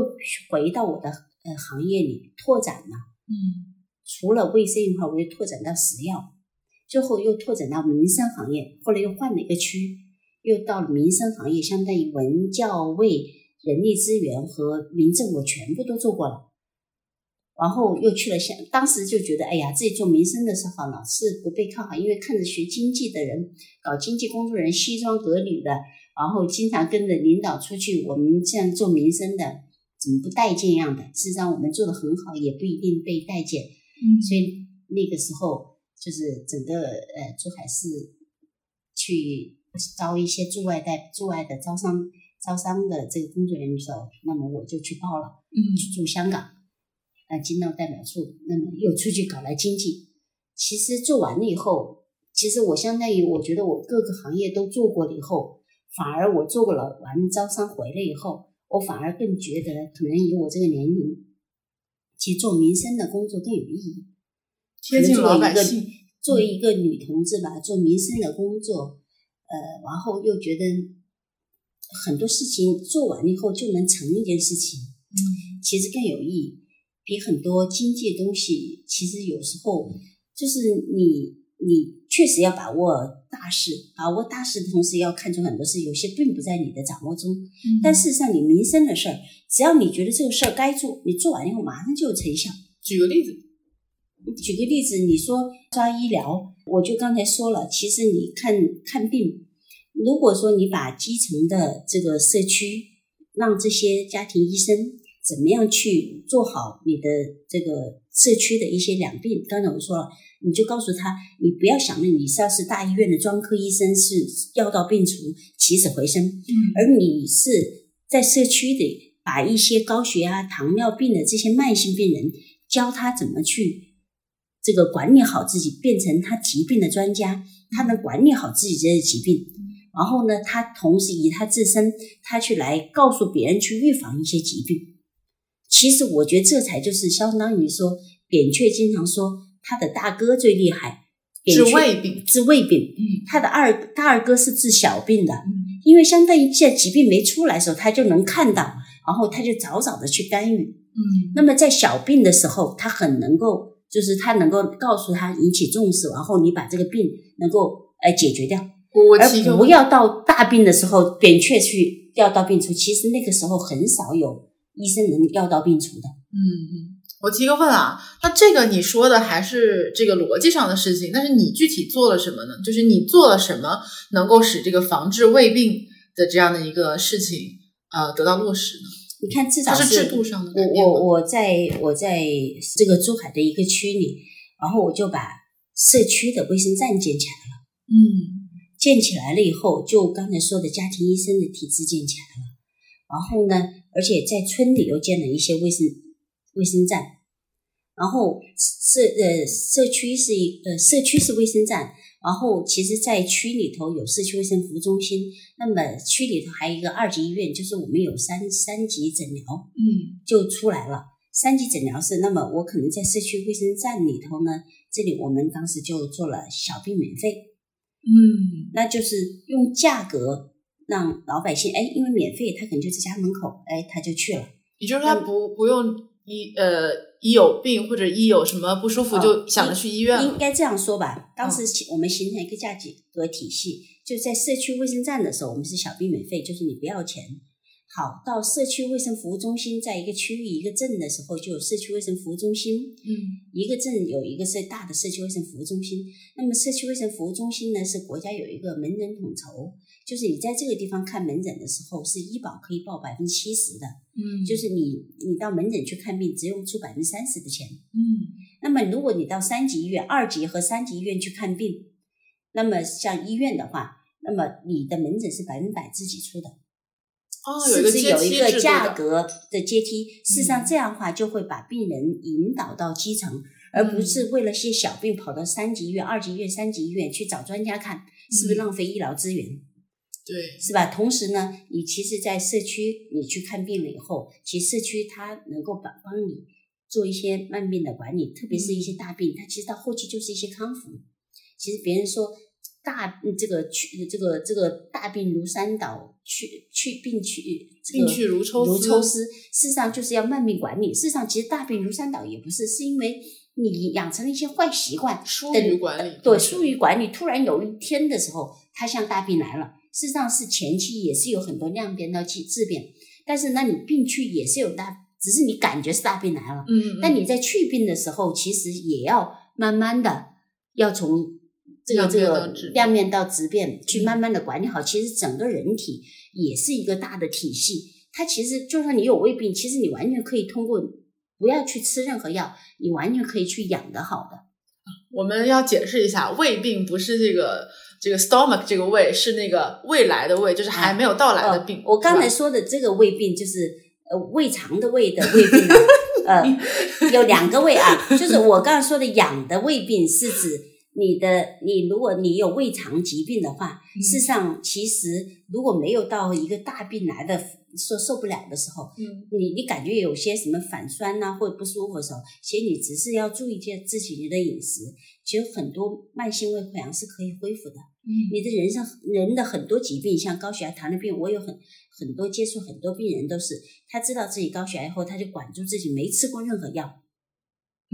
回到我的呃行业里拓展了。嗯。除了卫生以外，我又拓展到食药，最后又拓展到民生行业。后来又换了一个区，又到了民生行业，相当于文教卫、人力资源和民政，我全部都做过了。然后又去了香，当时就觉得，哎呀，自己做民生的时候老是不被看好，因为看着学经济的人，搞经济工作人西装革履的，然后经常跟着领导出去，我们这样做民生的怎么不待见样的？事实上，我们做的很好，也不一定被待见。嗯所以那个时候就是整个呃珠海市去招一些驻外代驻外的招商招商的这个工作人员的时候，那么我就去报了，嗯去驻香港，呃经贸代表处，那么又出去搞了经济。其实做完了以后，其实我相当于我觉得我各个行业都做过了以后，反而我做过了完招商回来以后，我反而更觉得可能以我这个年龄，其实做民生的工作更有意义。贴近老百姓。作为一个女同志吧，做民生的工作，呃，然后又觉得很多事情做完了以后就能成一件事情，嗯其实更有意义。比很多经济东西，其实有时候就是你你确实要把握大势，把握大势的同时要看出很多事，有些并不在你的掌握中。嗯但事实上，你民生的事儿，只要你觉得这个事儿该做，你做完以后马上就有成效。举个例子，举个例子，你说抓医疗，我就刚才说了，其实你看看病，如果说你把基层的这个社区，让这些家庭医生怎么样去做好你的这个社区的一些两病，刚才我说了，你就告诉他，你不要想着你是要是大医院的专科医生是药到病除、起死回生，嗯而你是在社区里把一些高血压、糖尿病的这些慢性病人，教他怎么去这个管理好自己，变成他疾病的专家，他能管理好自己这些疾病。然后呢，他同时以他自身，他去来告诉别人去预防一些疾病。其实我觉得这才就是相当于说，扁鹊经常说他的大哥最厉害，治鹊胃病。治胃病，嗯他的二大二哥是治小病的。嗯因为相当于在疾病没出来的时候，他就能看到，然后他就早早的去干预。嗯那么在小病的时候，他很能够，就是他能够告诉他引起重视，然后你把这个病能够呃解决掉，而不要到大病的时候扁鹊去药到病除。其实那个时候很少有医生能药到病除的。嗯嗯，我提个问啊，那这个你说的还是这个逻辑上的事情，但是你具体做了什么呢？就是你做了什么能够使这个防治胃病的这样的一个事情呃得到落实呢？你看，至少它是制度上的我我我在我在这个珠海的一个区里，然后我就把社区的卫生站建起来了。嗯建起来了以后，就刚才说的家庭医生的体制建起来了。然后呢，而且在村里又建了一些卫生卫生站。然后社呃社区是一呃社区是卫生站，然后其实，在区里头有社区卫生服务中心，那么区里头还有一个二级医院，就是我们有三三级诊疗，嗯就出来了。三级诊疗室，那么我可能在社区卫生站里头呢，这里我们当时就做了小病免费，嗯那就是用价格让老百姓，哎，因为免费，他可能就在家门口，哎，他就去了。也就是他不不用一呃一有病或者一有什么不舒服哦就想着去医院了。应该这样说吧，当时我们形成一个价格体系，就在社区卫生站的时候，我们是小病免费，就是你不要钱。好，到社区卫生服务中心，在一个区域一个镇的时候，就有社区卫生服务中心。嗯一个镇有一个是大的社区卫生服务中心，那么社区卫生服务中心呢是国家有一个门诊统筹，就是你在这个地方看门诊的时候，是医保可以报百分之七十的，嗯就是你你到门诊去看病只用出百分之三十的钱。嗯那么如果你到三级医院、二级和三级医院去看病，那么像医院的话，那么你的门诊是百分百自己出的，哦有一个甚至阶梯制有一个价格的阶梯。事实上嗯这样的话就会把病人引导到基层，而不是为了些小病跑到三级医院、二级医院、三级医院去找专家看，是不是嗯浪费医疗资源？对是吧？同时呢，你其实，在社区你去看病了以后，其实社区它能够帮帮你做一些慢病的管理，特别是一些大病，它其实到后期就是一些康复。其实别人说大嗯这个去这个这个大病如山倒，去去病去这个病去如抽丝如抽丝，事实上就是要慢病管理。事实上，其实大病如山倒也不是，是因为你养成了一些坏习惯，疏于管理对，疏于管理，突然有一天的时候，它像大病来了。事实上是前期也是有很多量变到去质变，但是那，你病去也是有大只是你感觉是大病来了。嗯，但你在去病的时候，其实也要慢慢的要从这个这个量变到质变，去嗯慢慢的管理好。其实整个人体也是一个大的体系，它其实就算你有胃病，其实你完全可以通过不要去吃任何药，你完全可以去养得好的。我们要解释一下，胃病不是这个这个 stomach 这个胃，是那个未来的胃，就是还没有到来的病。呃我刚才说的这个胃病就是呃胃肠的胃的胃病啊，呃有两个胃啊，就是我刚才说的养的胃病是指你的你如果你有胃肠疾病的话，嗯。事实上其实如果没有到一个大病来的受受不了的时候，嗯。你你感觉有些什么反酸呐、或者不舒服的时候，其实你只是要注意一下自己的饮食，其实很多慢性胃溃疡是可以恢复的。嗯。你的人上人的很多疾病，像高血压、糖尿病，我有很很多接触很多病人都是，他知道自己高血压以后，他就管住自己，没吃过任何药，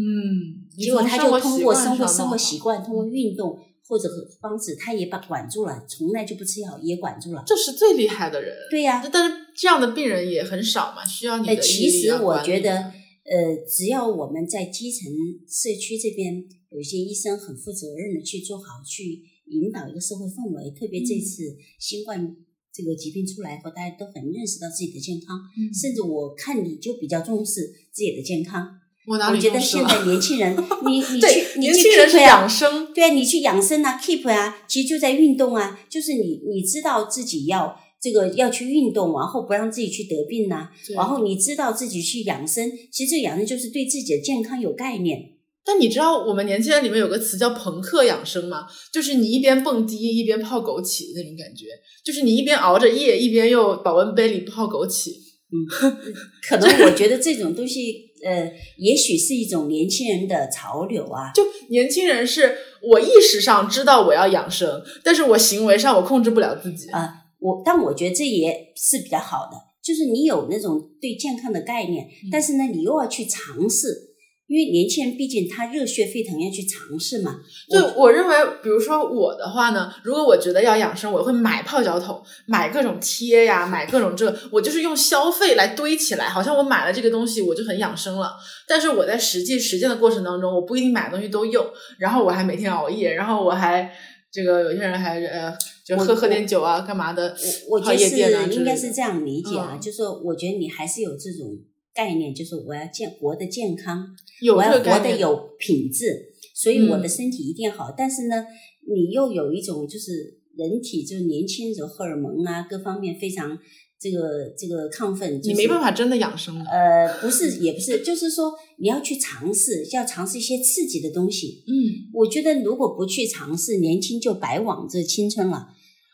嗯，结果他就通过生活生活习惯，通过运动或者方式，他也把管住了，从来就不吃药，也管住了。这是最厉害的人。对呀、但是这样的病人也很少嘛，需要你其实我觉得，呃，只要我们在基层社区这边有一些医生很负责任的去做好，去引导一个社会氛围，特别这嗯次新冠这个疾病出来以后，大家都很认识到自己的健康，嗯甚至我看你就比较重视自己的健康。我哪我觉得现在 年轻人，你你对去你去年轻人 keep 是呀养生，对啊，你去养生啊，keep 啊，其实就在运动啊，就是你你知道自己要这个要去运动，然后不让自己去得病呐、对然后你知道自己去养生，其实这个养生就是对自己的健康有概念。但你知道我们年轻人里面有个词叫朋克养生吗？就是你一边蹦迪一边泡枸杞的那种感觉，就是你一边熬着夜，一边又保温杯里泡枸杞。可能我觉得这种东西，呃，也许是一种年轻人的潮流啊。就年轻人是我意识上知道我要养生，但是我行为上我控制不了自己。啊我但我觉得这也是比较好的，就是你有那种对健康的概念，嗯但是呢，你又要去尝试，因为年轻人毕竟他热血沸腾，要去尝试嘛。就我认为，比如说我的话呢，如果我觉得要养生，我会买泡脚桶，买各种贴呀，买各种这个，我就是用消费来堆起来，好像我买了这个东西我就很养生了。但是我在实际实践的过程当中，我不一定买的东西都用，然后我还每天熬夜，然后我还这个有些人还呃就喝喝点酒啊，干嘛的？我我觉得泡夜店啊是应该是这样理解啊，嗯就是我觉得你还是有这种概念，就是我要健活得健康，有我要活得有品质，所以我的嗯身体一定好。但是呢，你又有一种就是人体就是年轻时候荷尔蒙啊各方面非常这个这个亢奋，你没办法真的养生了。呃，不是，也不是，就是说你要去尝试，要尝试一些刺激的东西。嗯，我觉得如果不去尝试，年轻就白枉这青春了。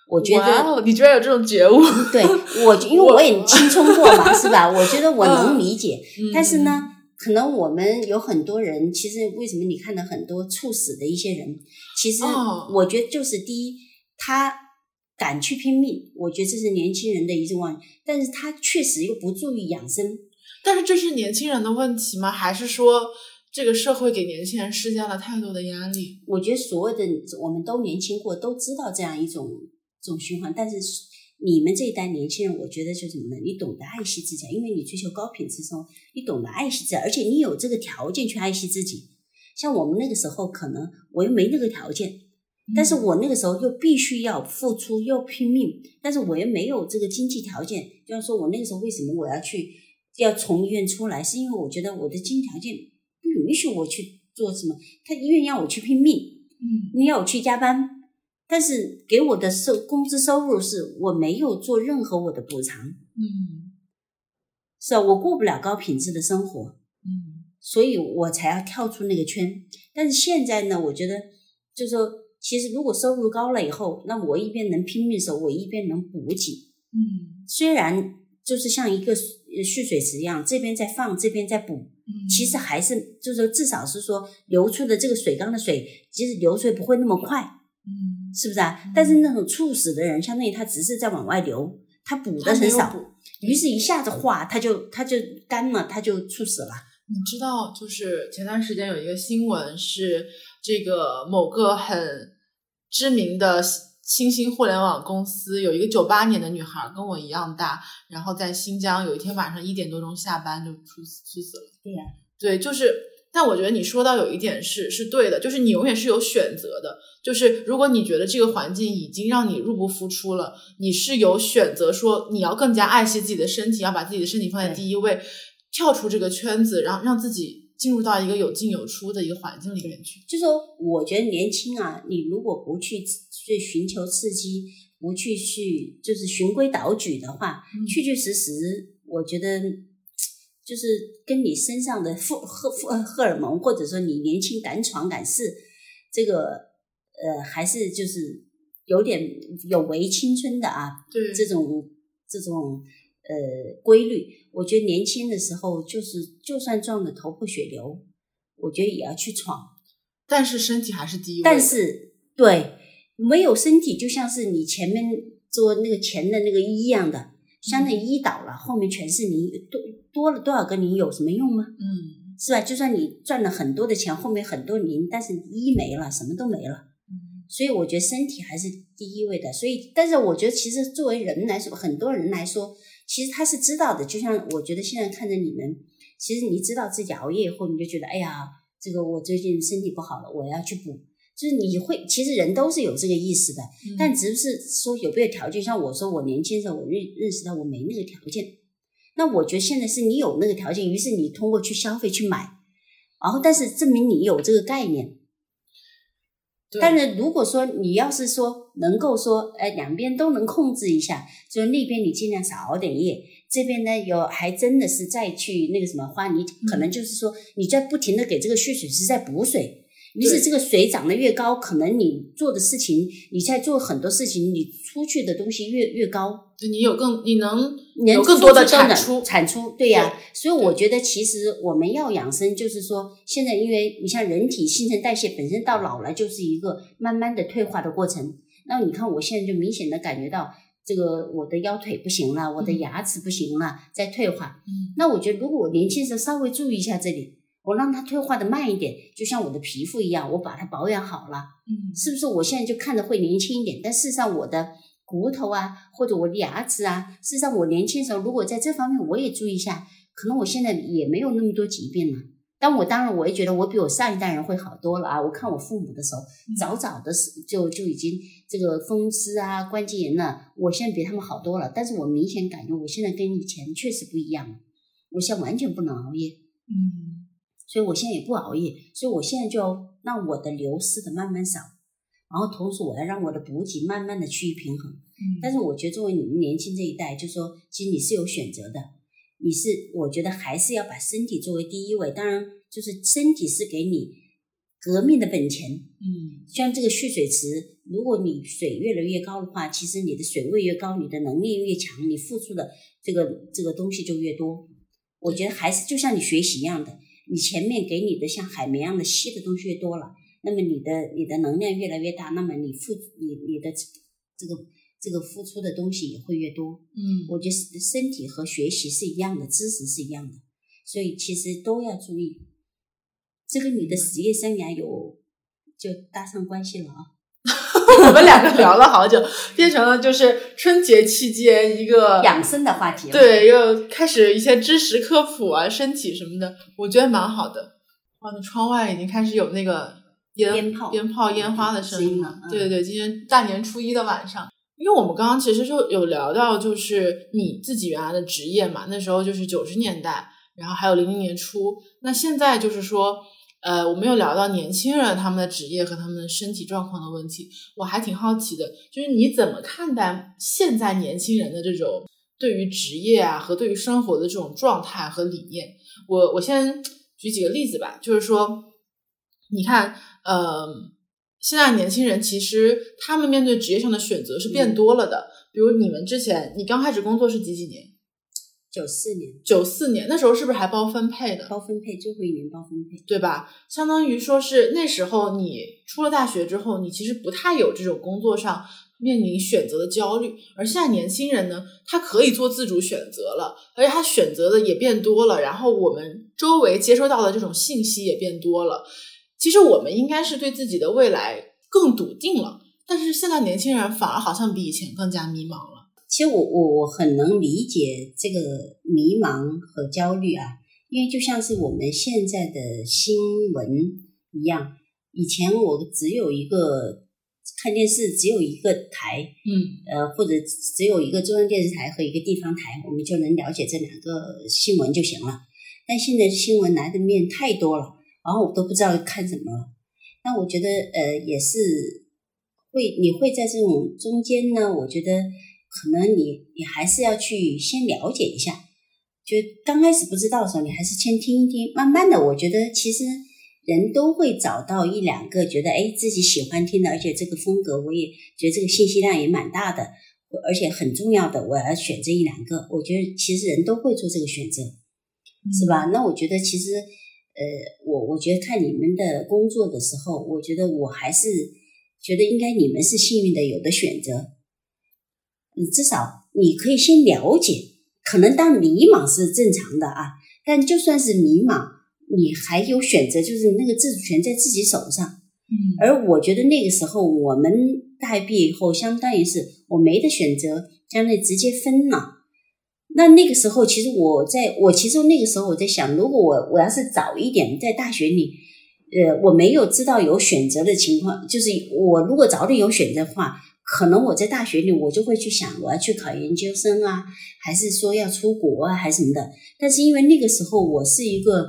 我觉哇得，哦，你居然有这种觉悟？对我，因为我也青春过嘛，是吧？我觉得我能理解，嗯但是呢，可能我们有很多人，其实为什么你看到很多猝死的一些人，其实哦我觉得就是第一，他敢去拼命，我觉得这是年轻人的一种望，但是他确实又不注意养生。但是这是年轻人的问题吗？还是说这个社会给年轻人施加了太多的压力？我觉得所有的我们都年轻过，都知道这样一种这种循环。但是你们这一代年轻人，我觉得就什么呢？你懂得爱惜自己，因为你追求高品质生活，你懂得爱惜自己，而且你有这个条件去爱惜自己。像我们那个时候，可能我又没那个条件，但是我那个时候又必须要付出，又拼命，但是我又没有这个经济条件。就像说我那个时候为什么我要去要从医院出来，是因为我觉得我的经济条件不允许我去做什么，他医院要我去拼命。嗯你要我去加班，但是给我的收工资收入是我没有做任何我的补偿，嗯是啊，我过不了高品质的生活，嗯所以我才要跳出那个圈。但是现在呢，我觉得就是说，其实如果收入高了以后，那我一边能拼命的时候，我一边能补给。嗯虽然就是像一个呃蓄水池一样，这边在放，这边在补，嗯，其实还是就是说，至少是说流出的这个水缸的水，其实流水不会那么快。嗯是不是啊？但是那种猝死的人，相当于他只是在往外流，他补的很少，于是一下子化，他就他就干了，他就猝死了。你知道，就是前段时间有一个新闻是这个某个很知名的新兴互联网公司有一个九八年的女孩跟我一样大，然后在新疆有一天晚上一点多钟下班就猝死猝死了。对呀、对，就是，但我觉得你说到有一点是是对的，就是你永远是有选择的。就是如果你觉得这个环境已经让你入不敷出了，你是有选择说你要更加爱惜自己的身体，要把自己的身体放在第一位，跳出这个圈子，然后让自己进入到一个有进有出的一个环境里面去。就说我觉得年轻啊，你如果不去去寻求刺激，不去去就是循规蹈矩的话，嗯确确实实，我觉得就是跟你身上的荷荷荷荷尔蒙，或者说你年轻敢闯敢试，这个呃还是就是有点有违青春的啊，对这种这种呃规律。我觉得年轻的时候，就是就算撞得头破血流，我觉得也要去闯。但是身体还是第一位。但是对，没有身体，就像是你前面做那个钱的那个一一样的，像那一倒了，后面全是零，多多了多少个零有什么用吗？嗯是吧？就算你赚了很多的钱，后面很多零，但是一没了，什么都没了。嗯所以我觉得身体还是第一位的。所以，但是我觉得其实作为人来说，很多人来说，其实他是知道的。就像我觉得现在看着你们，其实你知道自己熬夜以后，你就觉得，哎呀，这个我最近身体不好了，我要去补。就是你会，其实人都是有这个意识的，嗯但只是说有没有条件。像我说，我年轻的时候，我认认识到我没那个条件。那我觉得现在是你有那个条件，于是你通过去消费去买，然后但是证明你有这个概念。但是如果说你要是说能够说，哎，两边都能控制一下，就那边你尽量少熬点夜，这边呢有还真的是再去那个什么花，你可能就是说你在不停的给这个蓄水池在补水，于是这个水涨得越高，可能你做的事情，你在做很多事情，你出去的东西越越高，就你有更你能能有更多的产出。产出，对呀、所以我觉得其实我们要养生，就是说现在因为你像人体新陈代谢本身到老了就是一个慢慢的退化的过程。那你看我现在就明显的感觉到这个我的腰腿不行了，我的嗯牙齿不行了，在退化。嗯那我觉得如果我年轻时候稍微注意一下这里，我让它退化的慢一点，就像我的皮肤一样，我把它保养好了。嗯是不是我现在就看着会年轻一点？但事实上我的骨头啊，或者我的牙齿啊，事实上我年轻的时候如果在这方面我也注意一下，可能我现在也没有那么多疾病了。但我当然我也觉得我比我上一代人会好多了啊！我看我父母的时候，早早的时就就已经这个风湿啊、关节炎了，我现在比他们好多了。但是我明显感觉我现在跟以前确实不一样了，我现在完全不能熬夜。嗯所以我现在也不熬夜，所以我现在就让我的流失的慢慢少，然后同时我要让我的补给慢慢的趋于平衡。嗯但是我觉得作为你们年轻这一代，就说其实你是有选择的，你是我觉得还是要把身体作为第一位。当然，就是身体是给你革命的本钱。嗯像这个蓄水池，如果你水越来越高的话，其实你的水位越高，你的能力越强，你付出的这个这个东西就越多。我觉得还是就像你学习一样的，你前面给你的像海绵一样的吸的东西越多了，那么你的你的能量越来越大，那么你付你你的这个这个付出的东西也会越多。嗯我觉得身体和学习是一样的，知识是一样的，所以其实都要注意。这跟你的职业生涯有就搭上关系了啊。我们两个聊了好久，变成了就是春节期间一个养生的话题。对，又开始一些知识科普啊、身体什么的，我觉得蛮好的。哇，那窗外已经开始有那个烟鞭炮鞭炮、烟花的声音了声音了。嗯对对对，今天大年初一的晚上，因为我们刚刚其实就有聊到，就是你自己原来的职业嘛，那时候就是九十年代，然后还有零零年初。那现在就是说，呃，我们有聊到年轻人他们的职业和他们的身体状况的问题，我还挺好奇的，就是你怎么看待现在年轻人的这种对于职业啊和对于生活的这种状态和理念？我我先举几个例子吧，就是说，你看，呃，现在年轻人其实他们面对职业上的选择是变多了的。比如你们之前，你刚开始工作是几几年？九四年九四年，那时候是不是还包分配的？包分配，最后一年包分配。对吧？相当于说是那时候你出了大学之后，你其实不太有这种工作上面临选择的焦虑，而现在年轻人呢，他可以做自主选择了，而且他选择的也变多了，然后我们周围接收到的这种信息也变多了。其实我们应该是对自己的未来更笃定了，但是现在年轻人反而好像比以前更加迷茫了。其实我我我很能理解这个迷茫和焦虑啊，因为就像是我们现在的新闻一样，以前我只有一个看电视只有一个台，嗯呃，或者只有一个中央电视台和一个地方台，我们就能了解这两个新闻就行了。但现在新闻来的面太多了，然后我都不知道看什么了。那我觉得呃也是会，你会在这种中间呢，我觉得可能你你还是要去先了解一下。就刚开始不知道的时候，你还是先听一听，慢慢的，我觉得其实人都会找到一两个觉得哎自己喜欢听的，而且这个风格我也觉得这个信息量也蛮大的，而且很重要的，我要选这一两个。我觉得其实人都会做这个选择。是吧？那我觉得其实，呃，我我觉得看你们的工作的时候，我觉得我还是觉得应该你们是幸运的，有的选择。嗯，至少你可以先了解，可能当迷茫是正常的啊，但就算是迷茫，你还有选择，就是那个自主权在自己手上。嗯而我觉得那个时候我们大学毕业以后，相当于是我没得选择，相当于直接分了。那那个时候，其实我在我其实那个时候我在想，如果我我要是早一点在大学里，呃，我没有知道有选择的情况，就是我如果早点有选择的话，可能我在大学里我就会去想我要去考研究生啊，还是说要出国啊，还是什么的。但是因为那个时候我是一个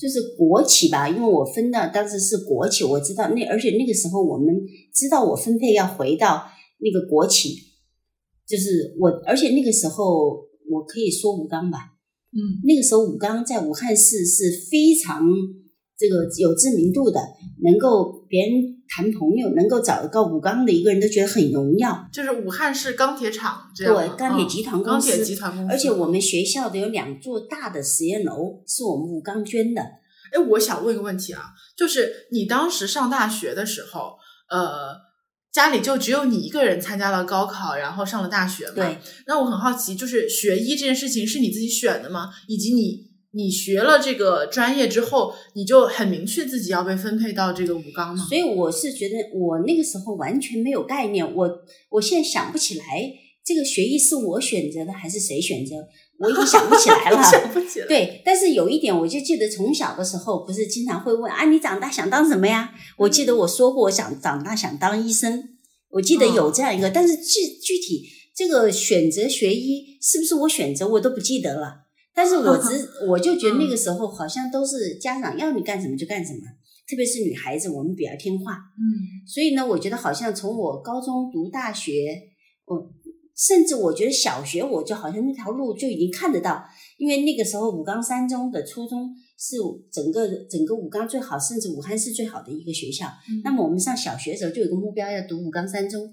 就是国企吧，因为我分的当时是国企，我知道那而且那个时候我们知道我分配要回到那个国企，就是我，而且那个时候。我可以说武钢吧，嗯，那个时候武钢在武汉市是非常这个有知名度的，能够别人谈朋友，能够找到武钢的一个人都觉得很荣耀。就是武汉市钢铁厂这样，对，钢铁集团公司，钢铁集团公司，而且我们学校的有两座大的实验楼是我们武钢捐的。哎，我想问一个问题啊，就是你当时上大学的时候，呃。家里就只有你一个人参加了高考，然后上了大学嘛？对。那我很好奇，就是学医这件事情是你自己选的吗？以及你你学了这个专业之后，你就很明确自己要被分配到这个武钢吗？所以我是觉得，我那个时候完全没有概念。我我现在想不起来，这个学医是我选择的还是谁选择？我已经想不起来了。想不起来。对，但是有一点，我就记得从小的时候，不是经常会问啊，你长大想当什么呀？我记得我说过，我想长大想当医生。我记得有这样一个，但是具具体这个选择学医是不是我选择，我都不记得了。但是我只 我就觉得那个时候好像都是家长要你干什么就干什么，特别是女孩子，我们比较听话。嗯，所以呢，我觉得好像从我高中读大学，我甚至我觉得小学我就好像那条路就已经看得到，因为那个时候武冈三中的初中。是整个整个武冈最好，甚至武汉市最好的一个学校。那么我们上小学的时候就有个目标要读武冈三中，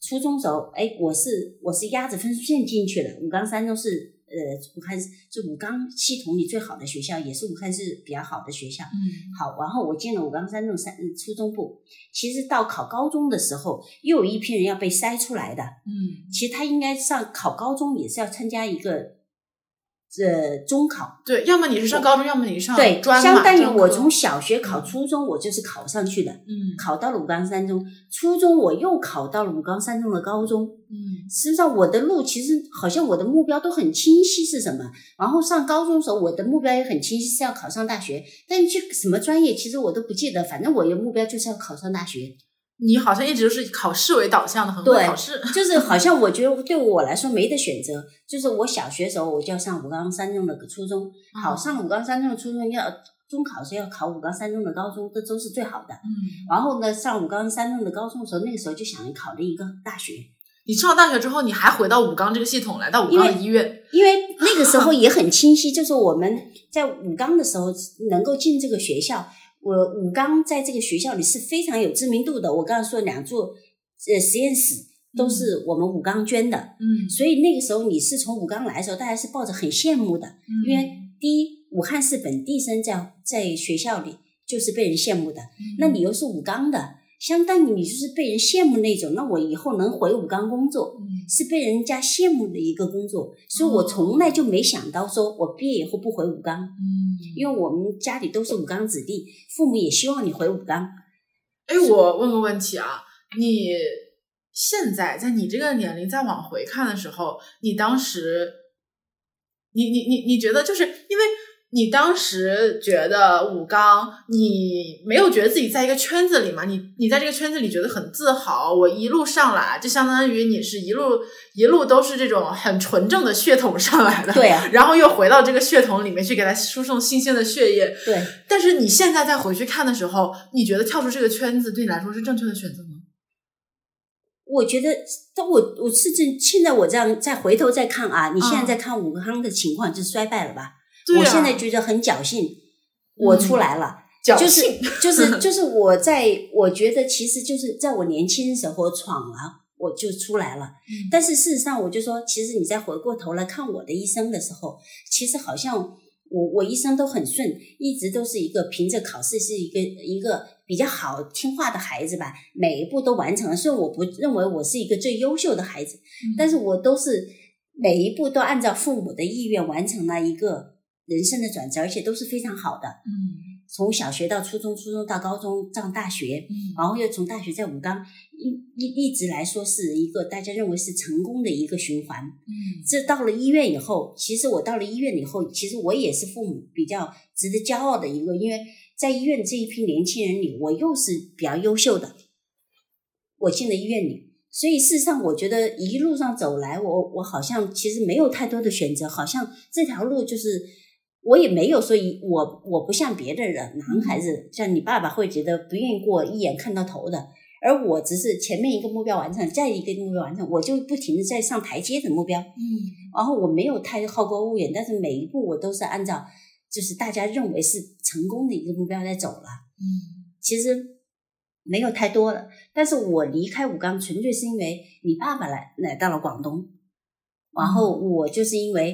初中时候，哎，我是我是压着分数线进去的。武冈三中是呃武汉是武钢系统里最好的学校，也是武汉市比较好的学校。嗯，好，然后我进了武冈三中三初中部。其实到考高中的时候，又有一批人要被筛出来的。嗯，其实他应该上考高中也是要参加一个。呃，中考。对，要么你是上高中，要么你上对，专相当于我从小学考初中，我就是考上去的，嗯，考到了武冈三中，初中我又考到了武冈三中的高中，嗯，实际上我的路其实好像我的目标都很清晰是什么，然后上高中的时候我的目标也很清晰是要考上大学，但去什么专业其实我都不记得，反正我的目标就是要考上大学。你好像一直都是以考试为导向的，很会考试。就是好像我觉得对我来说没得选择，就是我小学时候我就要上武冈三中的初中，好上武冈三中的初中要中考时要考武冈三中的高中，这都是最好的。嗯，然后呢，上武冈三中的高中的时候，那个时候就想考了一个大学。你上了大学之后，你还回到武冈这个系统，来到武冈医院，因为那个时候 也很清晰，就是我们在武冈的时候能够进这个学校。我武钢在这个学校里是非常有知名度的。我刚刚说两座呃实验室都是我们武钢捐的，嗯，所以那个时候你是从武钢来的时候，大家是抱着很羡慕的，因为。第一，武汉市本地生在在学校里就是被人羡慕的，那你又是武钢的。相当于你就是被人羡慕那种，那我以后能回武钢工作，是被人家羡慕的一个工作，所以我从来就没想到说我毕业以后不回武钢，嗯，因为我们家里都是武钢子弟，父母也希望你回武钢。哎，我问个问题啊，你现在在你这个年龄再往回看的时候，你当时，你你你你觉得就是因为。你当时觉得武钢，你没有觉得自己在一个圈子里吗？你你在这个圈子里觉得很自豪。我一路上来，就相当于你是一路一路都是这种很纯正的血统上来的，对。然后又回到这个血统里面去给他输送新鲜的血液，对。但是你现在再回去看的时候，你觉得跳出这个圈子对你来说是正确的选择吗？我觉得，但我我是正现在我这样再回头再看啊，你现在在看武康的情况，就衰败了吧？我现在觉得很侥幸，我出来了，就是就是 就是我在，我觉得其实就是在我年轻的时候闯了，我就出来了。但是事实上，我就说，其实你再回过头来看我的一生的时候，其实好像我我一生都很顺，一直都是一个凭着考试是一个一个比较好听话的孩子吧，每一步都完成了。虽然我不认为我是一个最优秀的孩子，但是我都是每一步都按照父母的意愿完成了一个。人生的转折，而且都是非常好的。嗯，从小学到初中，初中到高中，上大学，嗯，然后又从大学在武钢一一一直来说是一个大家认为是成功的一个循环。嗯，这到了医院以后，其实我到了医院以后，其实我也是父母比较值得骄傲的一个，因为在医院这一批年轻人里，我又是比较优秀的。我进了医院里，所以事实上，我觉得一路上走来，我我好像其实没有太多的选择，好像这条路就是。我也没有说一我我不像别的人，男孩子像你爸爸会觉得不愿意过一眼看到头的，而我只是前面一个目标完成，再一个目标完成，我就不停的在上台阶的目标。嗯，然后我没有太好高骛远，但是每一步我都是按照就是大家认为是成功的一个目标在走了。嗯，其实没有太多了，但是我离开武钢纯粹是因为你爸爸来来到了广东，然后我就是因为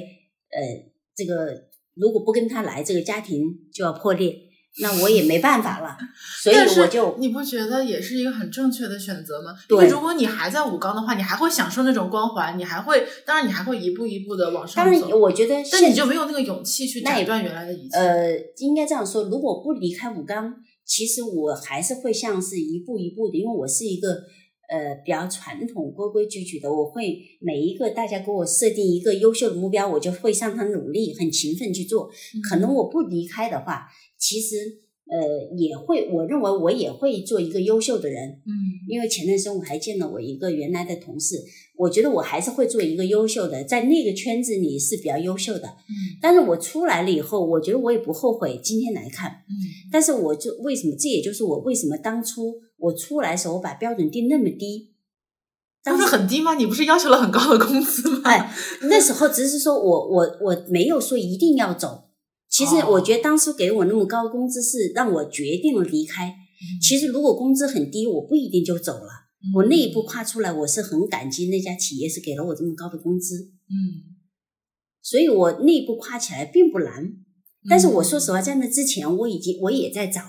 呃这个。如果不跟他来，这个家庭就要破裂，那我也没办法了。所以我就你不觉得也是一个很正确的选择吗？对，如果你还在武钢的话，你还会享受那种光环，你还会，当然你还会一步一步的往上走。当然，我觉得，但你就没有那个勇气去斩断原来的一切。呃，应该这样说，如果不离开武钢，其实我还是会像是一步一步的，因为我是一个。呃，比较传统、规规矩矩的，我会每一个大家给我设定一个优秀的目标，我就会向他努力，很勤奋去做。可能我不离开的话，其实呃也会，我认为我也会做一个优秀的人。嗯，因为前段时间我还见了我一个原来的同事，我觉得我还是会做一个优秀的，在那个圈子里是比较优秀的。嗯，但是我出来了以后，我觉得我也不后悔今天来看。嗯，但是我就为什么，这也就是我为什么当初。我出来的时候，我把标准定那么低，当时很低吗？你不是要求了很高的工资吗？哎，那时候只是说我我我没有说一定要走。其实我觉得当初给我那么高工资是让我决定了离开。其实如果工资很低，我不一定就走了。我那一步跨出来，我是很感激那家企业是给了我这么高的工资。嗯，所以我那一步跨起来并不难。但是我说实话，在那之前，我已经我也在找。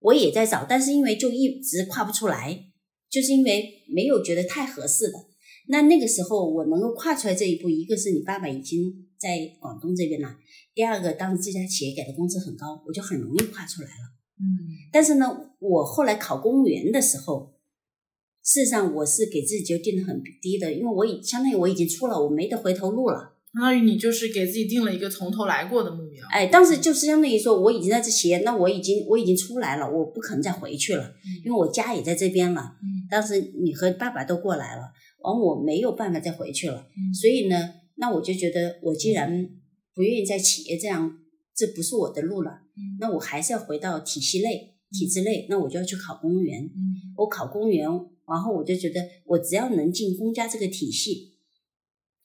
我也在找，但是因为就一直跨不出来，就是因为没有觉得太合适的。那那个时候我能够跨出来这一步，一个是你爸爸已经在广东这边了，第二个当时这家企业给的工资很高，我就很容易跨出来了。嗯，但是呢，我后来考公务员的时候，事实上我是给自己就定的很低的，因为我已相当于我已经出了，我没得回头路了。相当于你就是给自己定了一个从头来过的目标。哎，当时就是相当于说，我已经在这企业，那我已经我已经出来了，我不可能再回去了，因为我家也在这边了。嗯，当时你和爸爸都过来了，完我没有办法再回去了。嗯，所以呢，那我就觉得，我既然不愿意在企业这样，这不是我的路了。嗯，那我还是要回到体系内、体制内，那我就要去考公务员。嗯，我考公务员，然后我就觉得，我只要能进公家这个体系。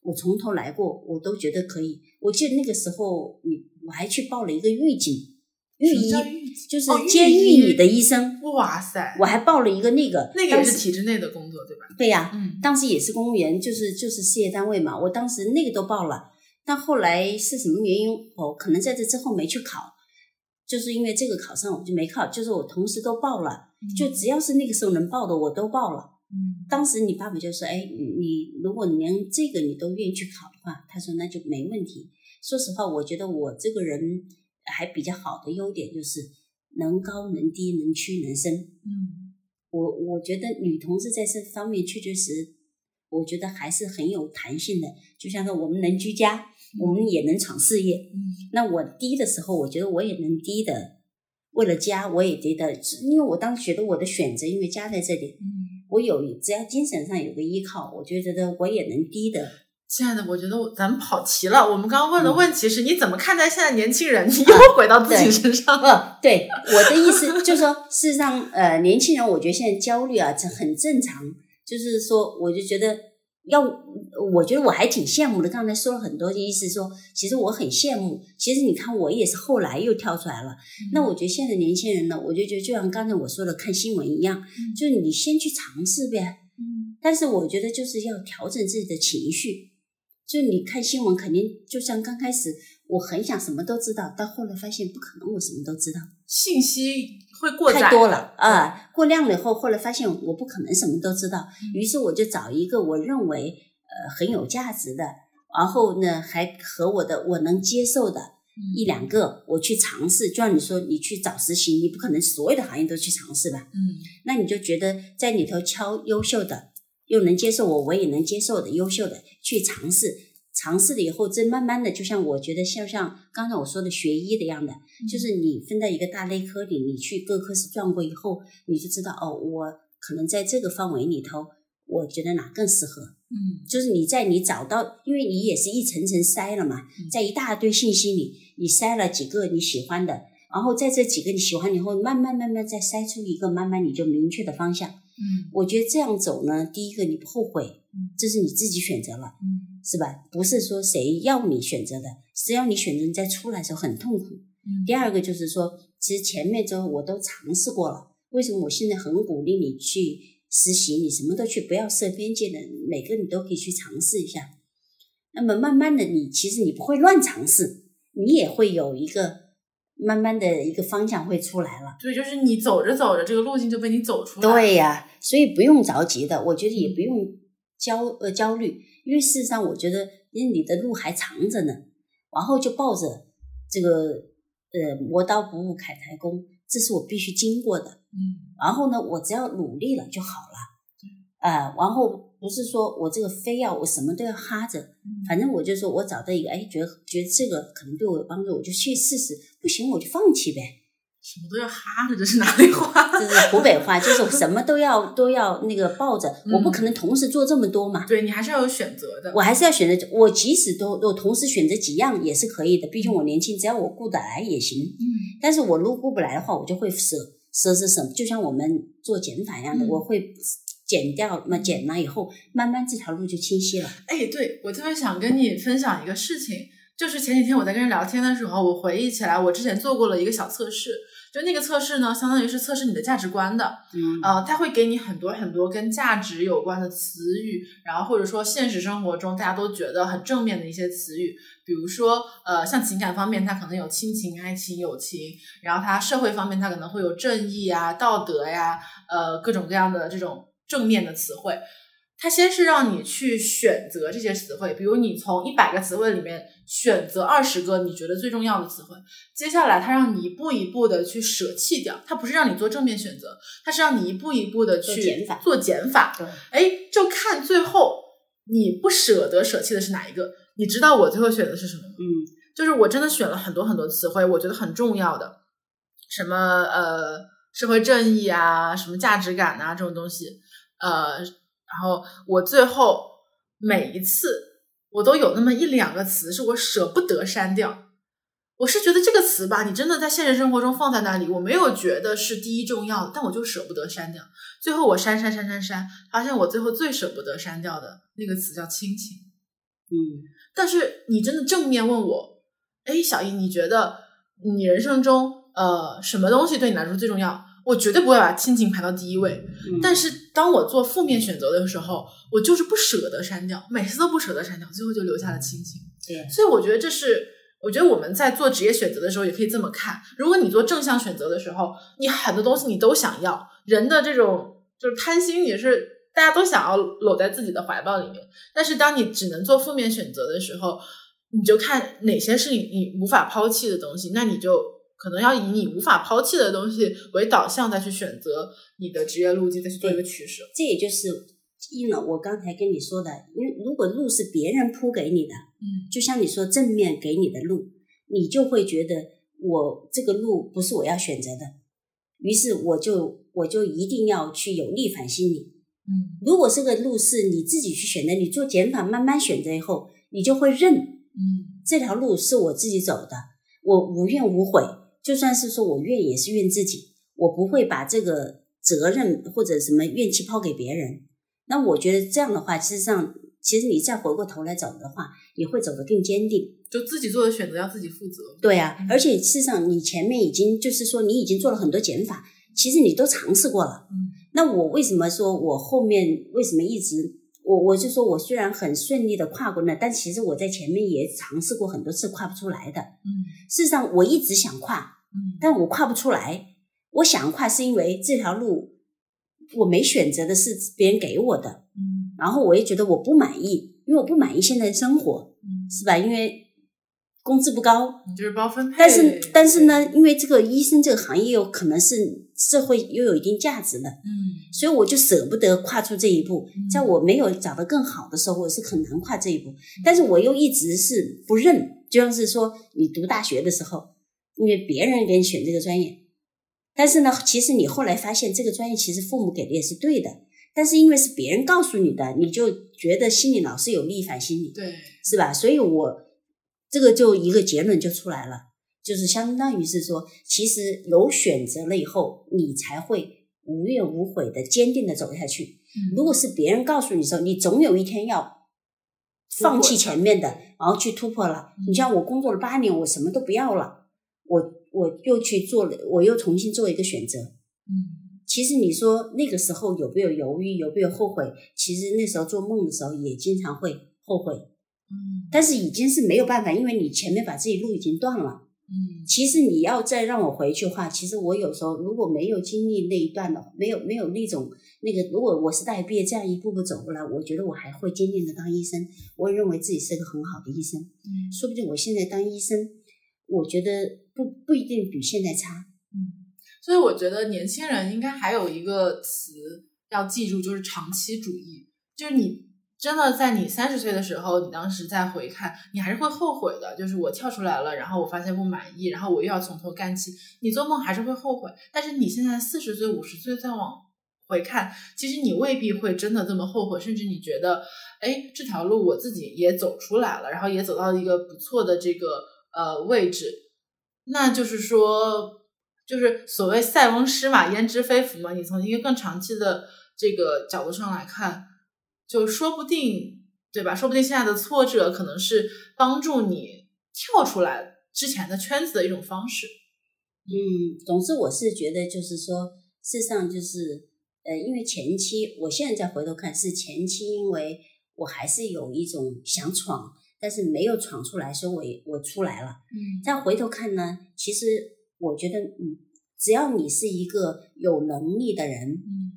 我从头来过，我都觉得可以。我记得那个时候，你我还去报了一个狱警，狱医，就是监狱里的医生。哇塞！我还报了一个那个，那个也是体制内的工作，对吧？对呀，嗯，当时也是公务员，就是就是事业单位嘛。我当时那个都报了，但后来是什么原因？我可能在这之后没去考，就是因为这个考上我就没考。就是我同时都报了，就只要是那个时候能报的，我都报了。嗯，当时你爸爸就说：“哎，你如果连这个你都愿意去考的话，他说那就没问题。说实话，我觉得我这个人还比较好的优点就是能高能低，能屈能伸。嗯，我我觉得女同志在这方面确确实，我觉得还是很有弹性的。就像说我们能居家，我们也能闯事业。嗯那我低的时候，我觉得我也能低的，为了家我也觉得，因为我当时觉得我的选择，因为家在这里，嗯，我有只要精神上有个依靠，我就觉得我也能低的。亲爱的，我觉得我咱们跑题了。我们刚刚问嗯的问题是你怎么看待现在年轻人？你 又回到自己身上了。不，对，我的意思就是说，事实上，呃，年轻人，我觉得现在焦虑啊，这很正常。就是说，我就觉得要，我觉得我还挺羡慕的。刚才说了很多，意思说，其实我很羡慕。其实你看，我也是后来又跳出来了。那我觉得现在年轻人呢，我就觉得就像刚才我说的看新闻一样，就是你先去尝试呗。嗯但是我觉得就是要调整自己的情绪。就你看新闻，肯定就像刚开始，我很想什么都知道，到后来发现不可能，我什么都知道。信息会过载太多了啊，过量了以后，后来发现我不可能什么都知道，嗯于是我就找一个我认为呃很有价值的，然后呢还和我的我能接受的一两个，我去尝试。就像你说，你去找实习，你不可能所有的行业都去尝试吧？嗯那你就觉得在里头挑优秀的，又能接受我，我也能接受的优秀的去尝试。尝试了以后，这慢慢的，就像我觉得像像刚才我说的学医的样的，就是你分在一个大类科里，你去各科室转过以后，你就知道哦，我可能在这个范围里头，我觉得哪更适合。嗯。就是你在你找到，因为你也是一层层筛了嘛，在一大堆信息里，你筛了几个你喜欢的，然后在这几个你喜欢以后，慢慢慢慢再筛出一个，慢慢你就明确的方向。嗯。我觉得这样走呢，第一个你不后悔嗯，这是你自己选择了，嗯是吧？不是说谁要你选择的，只要你选择，你在出来的时候很痛苦。嗯第二个就是说，其实前面之后我都尝试过了，为什么我现在很鼓励你去实习？你什么都去，不要设边界的，每个你都可以去尝试一下。那么慢慢的你，其实你不会乱尝试，你也会有一个慢慢的一个方向会出来了。对，就是你走着走着，这个路径就被你走出来了。对呀、所以不用着急的，我觉得也不用焦呃焦虑，因为事实上我觉得，因为你的路还长着呢，然后就抱着这个呃磨刀不误砍柴工，这是我必须经过的。嗯然后呢，我只要努力了就好了。呃，然后不是说我这个非要我什么都要哈着，嗯反正我就说我找到一个，哎，觉得觉得这个可能对我有帮助，我就去试试，不行我就放弃呗。什么都要哈着，这是哪里话？这是湖北话，就是什么都要都要那个抱着，嗯我不可能同时做这么多嘛，对你还是要有选择的。我还是要选择，我即使都我同时选择几样也是可以的，毕竟我年轻，只要我顾得来也行。嗯但是我如果顾不来的话，我就会舍舍舍舍，就像我们做减法一样的，嗯我会减掉，嘛减了以后，慢慢这条路就清晰了。哎，对我特别想跟你分享一个事情，就是前几天我在跟人聊天的时候，我回忆起来，我之前做过了一个小测试，就那个测试呢，相当于是测试你的价值观的。嗯呃，它会给你很多很多跟价值有关的词语，然后或者说现实生活中大家都觉得很正面的一些词语，比如说呃，像情感方面，它可能有亲情、爱情、友情，然后它社会方面，它可能会有正义啊、道德呀，呃，各种各样的这种正面的词汇。它先是让你去选择这些词汇，比如你从一百个词汇里面选择二十个你觉得最重要的词汇，接下来它让你一步一步的去舍弃掉，它不是让你做正面选择，它是让你一步一步的去做减法做减法。对，哎，就看最后你不舍得舍弃的是哪一个。你知道我最后选的是什么吗？嗯就是我真的选了很多很多词汇，我觉得很重要的，什么呃社会正义啊，什么价值感啊这种东西，呃，然后我最后每一次我都有那么一两个词是我舍不得删掉。我是觉得这个词吧，你真的在现实生活中放在那里，我没有觉得是第一重要的，但我就舍不得删掉。最后我删删删删删，发现我最后最舍不得删掉的那个词叫亲情。嗯但是你真的正面问我，哎，小易，你觉得你人生中呃什么东西对你来说最重要？我绝对不会把亲情排到第一位。嗯，但是当我做负面选择的时候，我就是不舍得删掉，每次都不舍得删掉，最后就留下了亲情。对，所以我觉得这是，我觉得我们在做职业选择的时候也可以这么看。如果你做正向选择的时候，你很多东西你都想要，人的这种就是贪心也是大家都想要搂在自己的怀抱里面。但是当你只能做负面选择的时候，你就看哪些是你你无法抛弃的东西，那你就可能要以你无法抛弃的东西为导向，再去选择你的职业路径，再去做一个取舍。这也就是应了我刚才跟你说的，因为如果路是别人铺给你的，嗯就像你说正面给你的路，你就会觉得我这个路不是我要选择的，于是我就我就一定要去有逆反心理。嗯如果这个路是你自己去选的，你做减法慢慢选择以后，你就会认嗯这条路是我自己走的，我无怨无悔。就算是说我怨，也是怨自己，我不会把这个责任或者什么怨气抛给别人。那我觉得这样的话，事实上，其实你再回过头来走的话，你会走得更坚定。就自己做的选择要自己负责。对啊嗯，而且事实上，你前面已经就是说你已经做了很多减法，其实你都尝试过了。嗯那我为什么说我后面为什么一直我我就说我虽然很顺利的跨过那，但其实我在前面也尝试过很多次跨不出来的。嗯事实上，我一直想跨，嗯但我跨不出来。我想跨是因为这条路我没选择的是别人给我的，嗯然后我也觉得我不满意，因为我不满意现在的生活，嗯，是吧？因为工资不高，就是包分配。但是但是呢，因为这个医生这个行业有可能是社会又有一定价值的，嗯所以我就舍不得跨出这一步嗯。在我没有找到更好的时候，我是很难跨这一步。但是我又一直是不认，就像是说你读大学的时候，因为别人给你选这个专业，但是呢，其实你后来发现这个专业其实父母给的也是对的，但是因为是别人告诉你的，你就觉得心里老是有逆反心理。对，是吧？所以我这个就一个结论就出来了，就是相当于是说，其实有选择了以后，你才会无怨无悔的、坚定的走下去。嗯如果是别人告诉你说，你总有一天要放弃前面的，然后去突破了。嗯你像我工作了八年，我什么都不要了，我我又去做了，我又重新做一个选择。嗯其实你说那个时候有没有犹豫，有没有后悔？其实那时候做梦的时候也经常会后悔。嗯但是已经是没有办法，因为你前面把自己路已经断了。嗯其实你要再让我回去的话，其实我有时候如果没有经历那一段的，没有没有那种那个，如果我是大学毕业这样一步步走过来，我觉得我还会坚定的当医生。我也认为自己是个很好的医生，嗯说不定我现在当医生，我觉得不不一定比现在差。嗯，所以我觉得年轻人应该还有一个词要记住，就是长期主义。就是你真的在你三十岁的时候，你当时再回看，你还是会后悔的。就是我跳出来了，然后我发现不满意，然后我又要从头干起。你做梦还是会后悔，但是你现在四十岁、五十岁再往回看，其实你未必会真的这么后悔，甚至你觉得，哎，这条路我自己也走出来了，然后也走到一个不错的这个呃位置。那就是说，就是所谓塞翁失马焉知非福嘛。你从一个更长期的这个角度上来看，就说不定，对吧？说不定现在的挫折可能是帮助你跳出来之前的圈子的一种方式。嗯，总之我是觉得就是说，事实上就是呃，因为前期我现在再回头看是前期，因为我还是有一种想闯，但是没有闯出来，所以我我出来了。嗯再回头看呢，其实我觉得，嗯，只要你是一个有能力的人，嗯，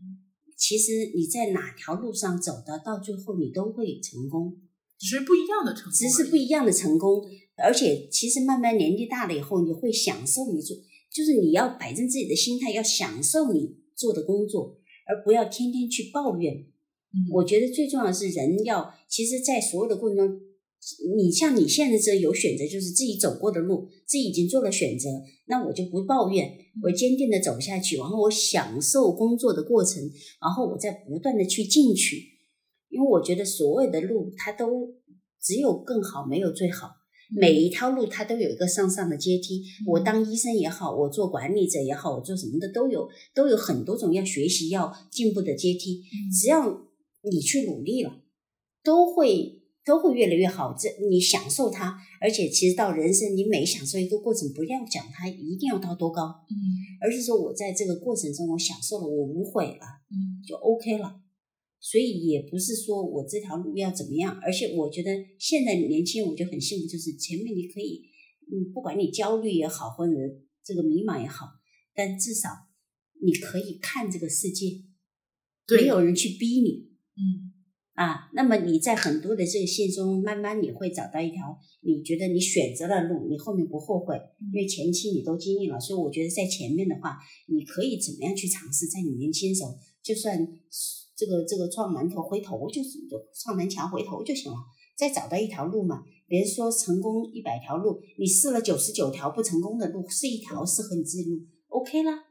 其实你在哪条路上走的，到最后你都会成功，只是不一样的成功，只是不一样的成功。而且，其实慢慢年纪大了以后，你会享受你做，就是你要摆正自己的心态，要享受你做的工作，而不要天天去抱怨。嗯我觉得最重要的是人要，其实，在所有的过程中，你像你现在这有选择，就是自己走过的路，自己已经做了选择，那我就不抱怨，我坚定的走下去，然后我享受工作的过程，然后我再不断的去进取，因为我觉得所有的路它都只有更好，没有最好。每一条路它都有一个上上的阶梯。我当医生也好，我做管理者也好，我做什么的都有，都有很多种要学习、要进步的阶梯。只要你去努力了，都会都会越来越好。这你享受它，而且其实到人生，你每享受一个过程，不要讲它一定要到多高，嗯而是说我在这个过程中我享受了，我无悔了，嗯就 OK 了。所以也不是说我这条路要怎么样，而且我觉得现在年轻人我就很幸福，就是前面你可以，嗯，不管你焦虑也好，或者这个迷茫也好，但至少你可以看这个世界，对没有人去逼你，嗯啊，那么你在很多的这个线中，慢慢你会找到一条你觉得你选择了路，你后面不后悔，因为前期你都经历了，所以我觉得在前面的话，你可以怎么样去尝试，在你年轻时候，就算这个这个撞南头回头就是撞南墙回头就行了，再找到一条路嘛。别人说成功一百条路，你试了九十九条不成功的路，是一条适合你自己路，OK 啦。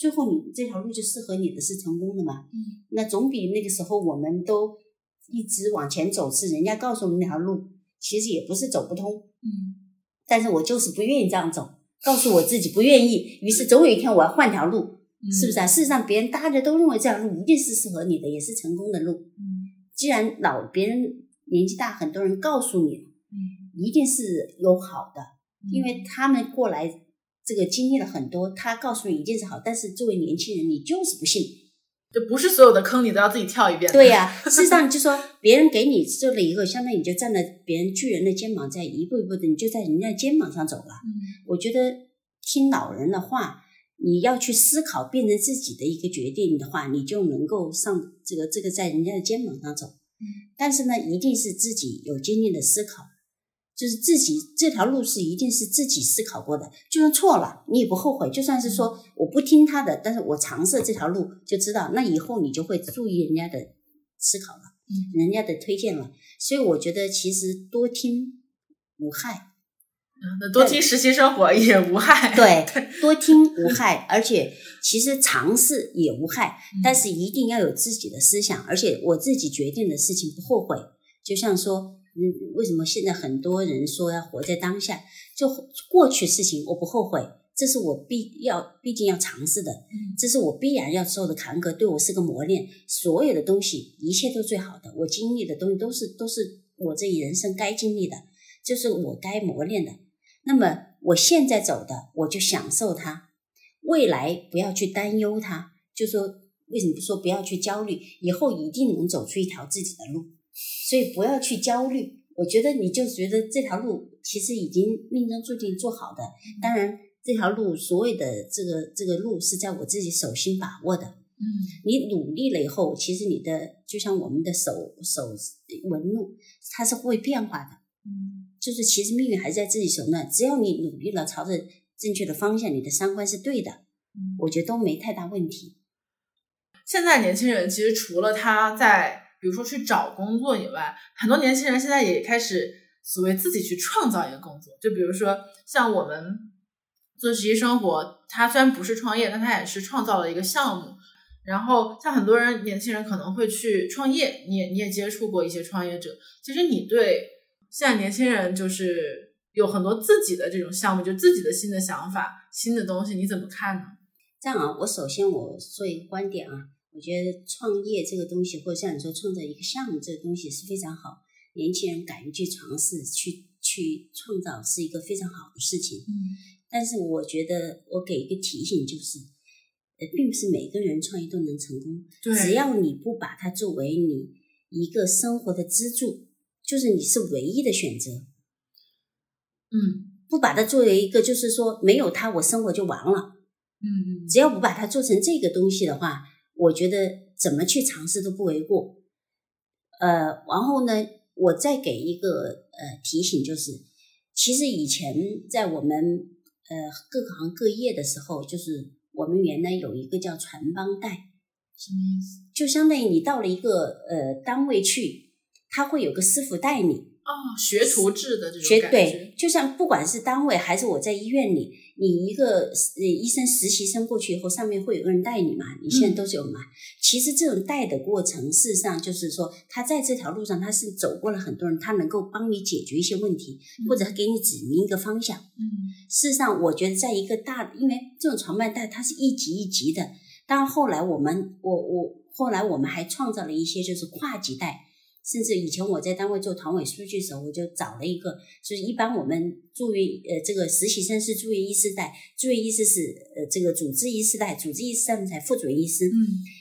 嗯，最后你这条路就适合你的是成功的嘛？嗯，那总比那个时候我们都一直往前走，是人家告诉我们那条路，其实也不是走不通。嗯，但是我就是不愿意这样走，告诉我自己不愿意，于是总有一天我要换条路，是不是啊？事实上，别人大家都认为这条路一定是适合你的，也是成功的路。嗯既然老别人年纪大，很多人告诉你了，嗯，一定是有好的，因嗯为他们过来这个经历了很多，他告诉你一定是好，但是作为年轻人，你就是不信。就不是所有的坑你都要自己跳一遍。对呀、事实上就说别人给你做了一个，相当于你就站在别人巨人的肩膀，在一步一步的，你就在人家肩膀上走了。嗯我觉得听老人的话，你要去思考，变成自己的一个决定的话，你就能够上这个这个在人家的肩膀上走。嗯，但是呢，一定是自己有经历的思考，就是自己这条路是一定是自己思考过的，就算错了你也不后悔。就算是说我不听他的，但是我尝试这条路，就知道那以后你就会注意人家的思考了，嗯人家的推荐了。所以我觉得其实多听无害。嗯那多听实习生活也无害。对，多听 无害，而且其实尝试也无害，嗯但是一定要有自己的思想，而且我自己决定的事情不后悔。就像说，嗯，为什么现在很多人说要活在当下？就过去事情我不后悔，这是我必要毕竟要尝试的，嗯这是我必然要受的坎坷，对我是个磨练。所有的东西，一切都最好的，我经历的东西都是都是我这一人生该经历的，就是我该磨练的。那么我现在走的，我就享受它；未来不要去担忧它。就说为什么不说不要去焦虑？以后一定能走出一条自己的路，所以不要去焦虑。我觉得你就觉得这条路其实已经命中注定做好的。当然，这条路所有的这个这个路是在我自己手心把握的。嗯你努力了以后，其实你的就像我们的手手纹路，它是会变化的。嗯就是其实命运还在自己手内，只要你努力了，朝着正确的方向，你的三观是对的，嗯，我觉得都没太大问题。现在年轻人其实除了他在比如说去找工作以外，很多年轻人现在也开始所谓自己去创造一个工作。就比如说像我们做实习生活，他虽然不是创业，但他也是创造了一个项目。然后像很多人年轻人可能会去创业，你也你也接触过一些创业者。其实你对现在年轻人就是有很多自己的这种项目，就自己的新的想法、新的东西，你怎么看呢？这样啊，我首先我说一个观点啊，我觉得创业这个东西，或者像你说创造一个项目这个东西是非常好，年轻人敢于去尝试、去去创造是一个非常好的事情。嗯。但是我觉得我给一个提醒就是，呃，并不是每个人创业都能成功，对，只要你不把它作为你一个生活的支柱，就是你是唯一的选择，嗯。不把它作为一个就是说没有它我生活就完了。嗯嗯。只要不把它做成这个东西的话，我觉得怎么去尝试都不为过。呃，然后呢，我再给一个呃提醒，就是其实以前在我们呃各行各业的时候，就是我们原来有一个叫传帮带，什么意思？就相当于你到了一个呃单位去，他会有个师傅带你，哦，学徒制的这种学感觉，对，就像不管是单位还是我在医院里，你一个呃医生实习生过去以后，上面会有个人带你嘛，你现在都是有嘛。其实这种带的过程，事实上就是说，他在这条路上他是走过了很多人，他能够帮你解决一些问题，或者给你指明一个方向。嗯事实上，我觉得在一个大，因为这种传办带它是一级一级的。当然后来我们，我我后来我们还创造了一些就是跨级带，甚至以前我在单位做团委书记的时候，我就找了一个，就是一般我们住院呃这个实习生是住院医师带，住院医师是呃这个主治医师带，主治医师带才副主任医师。嗯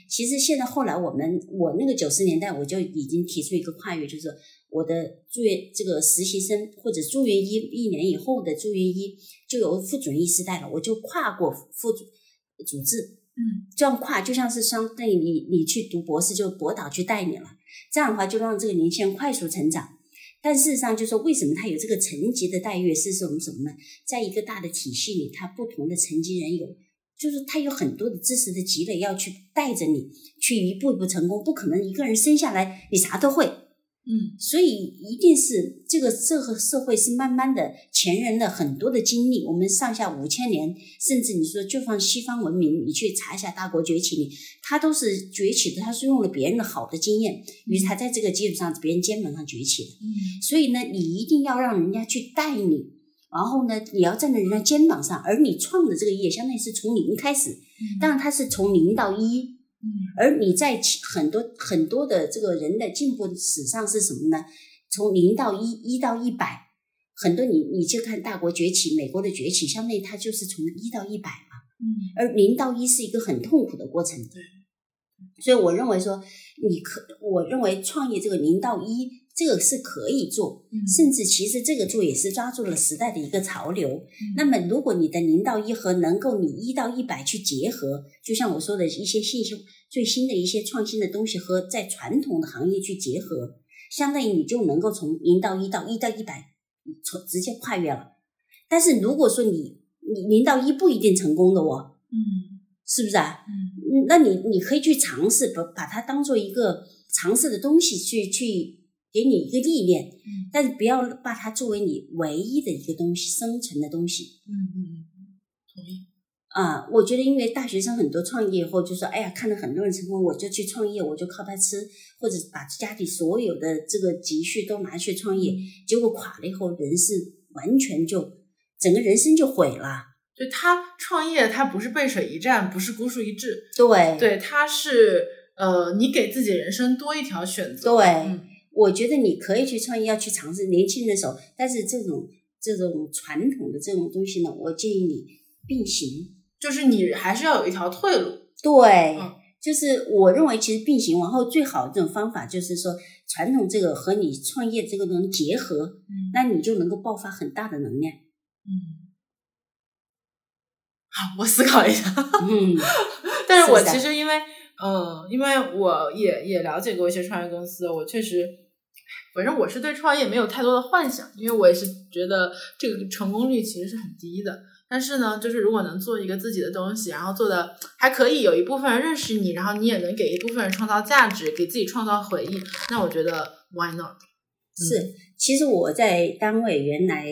其实现在后来我们我那个九十年代我就已经提出一个跨越，就是我的住院这个实习生或者住院医一年以后的住院医就由副主任医师带了，我就跨过副主主治，嗯，这样跨就像是相当于你你去读博士，就博导去带你了，这样的话就让这个年轻人快速成长。但事实上，就说为什么他有这个层级的待遇是什么什么呢？在一个大的体系里，他不同的层级人有，就是他有很多的知识的积累要去带着你去一步一步成功，不可能一个人生下来你啥都会。嗯，所以一定是这个这个社会是慢慢的前人的很多的经历，我们上下五千年，甚至你说就放西方文明，你去查一下大国崛起，你它都是崛起的，它是用了别人的好的经验，于是它在这个基础上别人肩膀上崛起的。嗯，所以呢，你一定要让人家去带你，然后呢，你要站在人家肩膀上，而你创的这个业，相当于是从零开始，当然它是从零到一。嗯而你在很多很多的这个人的进步史上是什么呢？从零到一，一到一百，很多你你就看大国崛起，美国的崛起，相当于它就是从一到一百嘛。嗯而零到一是一个很痛苦的过程。对，所以我认为说，你可，我认为创业这个零到一，这个是可以做，嗯甚至其实这个做也是抓住了时代的一个潮流。嗯那么，如果你的零到一和能够你一到一百去结合，就像我说的一些信息最新的一些创新的东西和在传统的行业去结合，相当于你就能够从零到一到一到一百，从直接跨越了。但是如果说你你零到一不一定成功的哦，嗯是不是啊？嗯嗯，那你你可以去尝试，把把它当做一个尝试的东西去去给你一个历练，嗯但是不要把它作为你唯一的一个东西，生存的东西嗯嗯嗯，同意。啊。我觉得，因为大学生很多创业以后就说，哎呀，看到很多人成功，我就去创业，我就靠它吃，或者把家里所有的这个积蓄都拿去创业，结果垮了以后，人是完全就整个人生就毁了。就他创业，他不是背水一战，不是孤注一掷，对对，他是呃，你给自己人生多一条选择。对。嗯我觉得你可以去创业，要去尝试年轻人的时候，但是这种这种传统的这种东西呢，我建议你并行。就是你还是要有一条退路。对，嗯就是我认为其实并行，然后最好的这种方法就是说，传统这个和你创业这个能结合，嗯那你就能够爆发很大的能量。嗯，好，我思考一下。嗯，但是我其实因为，嗯，因为我也也了解过一些创业公司，我确实，反正我是对创业没有太多的幻想，因为我也是觉得这个成功率其实是很低的。但是呢，就是如果能做一个自己的东西，然后做的还可以，有一部分人认识你，然后你也能给一部分人创造价值，给自己创造回忆，那我觉得 why not？是。其实我在单位原来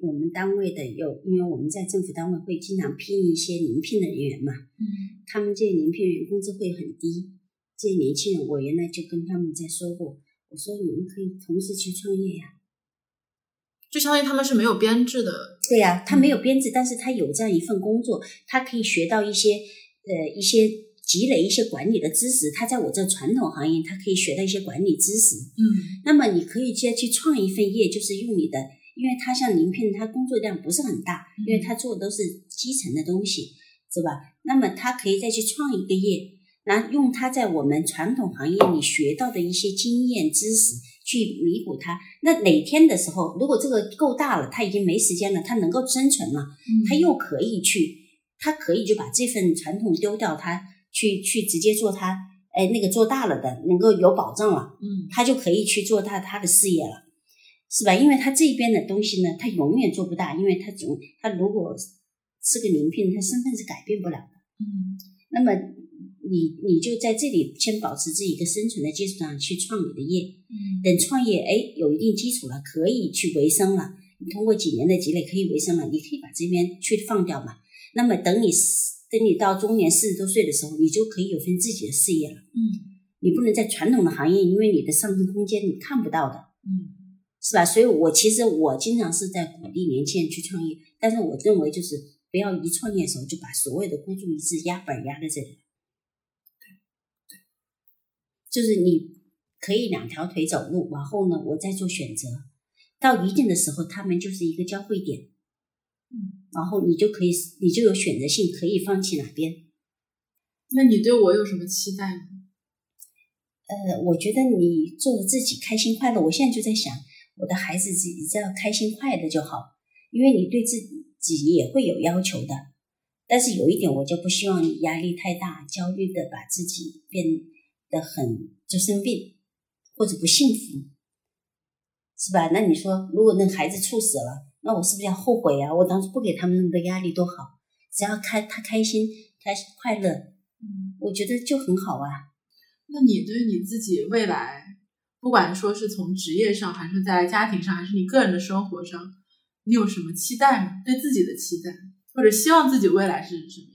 我们单位的有，因为我们在政府单位会经常聘一些临聘的人员嘛，嗯他们这些临聘人员工资会很低。这些年轻人，我原来就跟他们在说过，我说你们可以同时去创业呀、就相当于他们是没有编制的，对呀、他没有编制，但是他有这样一份工作，他可以学到一些呃一些积累一些管理的知识。他在我这传统行业，他可以学到一些管理知识。嗯那么你可以接去创一份业，就是用你的，因为他像临聘，他工作量不是很大，嗯因为他做的都是基层的东西，是吧？那么他可以再去创一个业，然后用他在我们传统行业里学到的一些经验知识去弥补他。那哪天的时候，如果这个够大了，他已经没时间了，他能够生存了，嗯他又可以去，他可以就把这份传统丢掉，他去去直接做他，哎，那个做大了的，能够有保障了。嗯他就可以去做他他的事业了，是吧？因为他这边的东西呢，他永远做不大，因为他总他如果是个临聘，他身份是改变不了的。嗯那么你你就在这里先保持自己一个生存的基础上去创你的业，嗯等创业哎有一定基础了，可以去维生了，你通过几年的积累可以维生了，你可以把这边去放掉嘛。那么等你等你到中年四十多岁的时候，你就可以有份自己的事业了。嗯你不能在传统的行业，因为你的上升空间你看不到的。嗯是吧？所以我其实我经常是在鼓励年轻人去创业，但是我认为就是不要一创业的时候就把所有的孤注一掷压本压在这里。就是你可以两条腿走路，往后呢，我再做选择。到一定的时候，他们就是一个交汇点，嗯，然后你就可以，你就有选择性，可以放弃哪边。那你对我有什么期待吗？呃，我觉得你做的自己开心快乐。我现在就在想，我的孩子自己只要开心快乐就好，因为你对自己也会有要求的。但是有一点，我就不希望你压力太大，焦虑的把自己变得很就生病或者不幸福，是吧？那你说，如果那孩子猝死了，那我是不是要后悔啊？我当初不给他们那么多压力多好，只要开他开心、他快乐，嗯，我觉得就很好啊。那你对你自己未来，不管说是从职业上，还是在家庭上，还是你个人的生活上，你有什么期待吗？对自己的期待，或者希望自己未来是什么？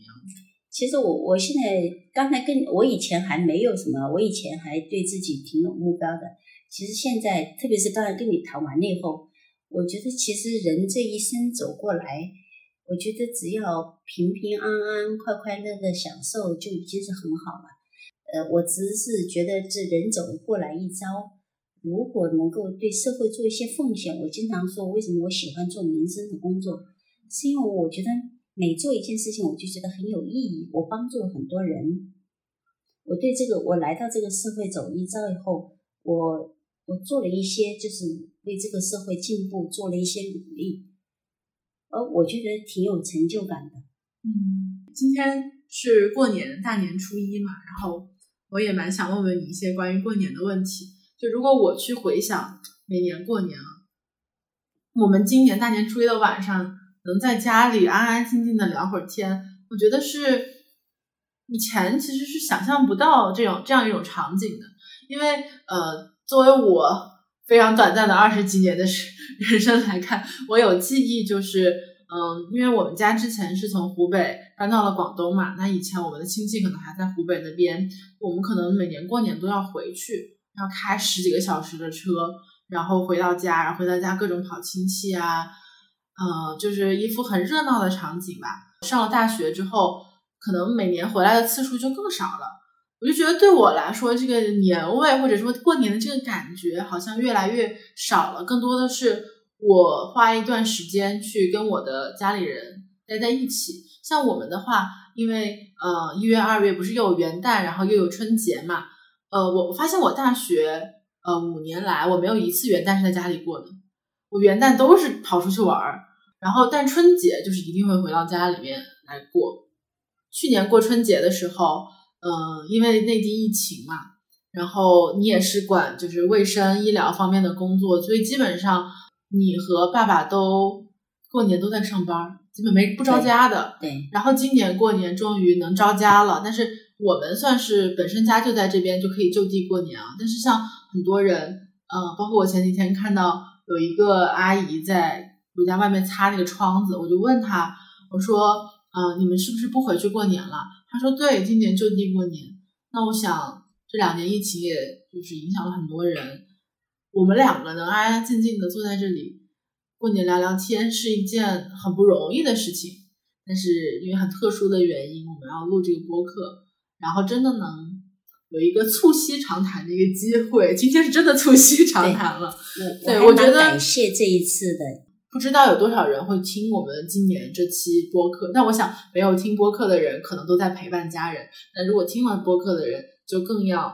其实我我现在刚才跟我以前还没有什么，我以前还对自己挺有目标的。其实现在，特别是刚才跟你谈完了以后，我觉得其实人这一生走过来，我觉得只要平平安安、快快乐乐享受就已经是很好了。呃，我只是觉得这人走过来一遭，如果能够对社会做一些奉献，我经常说，为什么我喜欢做民生的工作，是因为我觉得每做一件事情，我就觉得很有意义，我帮助了很多人。我对这个，我来到这个社会走一遭以后，我我做了一些，就是为这个社会进步做了一些努力，而我觉得挺有成就感的。嗯，今天是过年大年初一嘛，然后我也蛮想问问你一些关于过年的问题。就如果我去回想每年过年啊，我们今年大年初一的晚上能在家里安安静静的聊会儿天，我觉得是以前其实是想象不到这种这样一种场景的，因为呃，作为我非常短暂的二十几年的 人生来看，我有记忆就是。嗯，因为我们家之前是从湖北搬到了广东嘛，那以前我们的亲戚可能还在湖北那边，我们可能每年过年都要回去，要开十几个小时的车，然后回到家，然后回到家各种跑亲戚啊，呃，就是一副很热闹的场景吧。上了大学之后，可能每年回来的次数就更少了，我就觉得对我来说，这个年味或者说过年的这个感觉好像越来越少了，更多的是。我花一段时间去跟我的家里人待在一起。像我们的话，因为呃一月二月不是又有元旦，然后又有春节嘛。呃，我我发现我大学呃五年来，我没有一次元旦是在家里过的。我元旦都是跑出去玩儿，然后但春节就是一定会回到家里面来过。去年过春节的时候，嗯，因为内地疫情嘛，然后你也是管就是卫生医疗方面的工作，所以基本上。你和爸爸都过年都在上班，基本没不着家的。对。然后今年过年终于能着家了，但是我们算是本身家就在这边，就可以就地过年啊。但是像很多人，嗯，包括我前几天看到有一个阿姨在我在外面擦那个窗子，我就问他，我说，嗯，你们是不是不回去过年了？他说，对，今年就地过年。那我想这两年疫情也就是影响了很多人。我们两个能安安静静的坐在这里过年聊聊天，是一件很不容易的事情。但是因为很特殊的原因，我们要录这个播客，然后真的能有一个促膝长谈的一个机会。今天是真的促膝长谈了。对，我觉得感谢这一次的。不知道有多少人会听我们今年这期播客？那我想没有听播客的人可能都在陪伴家人。那如果听了播客的人，就更要。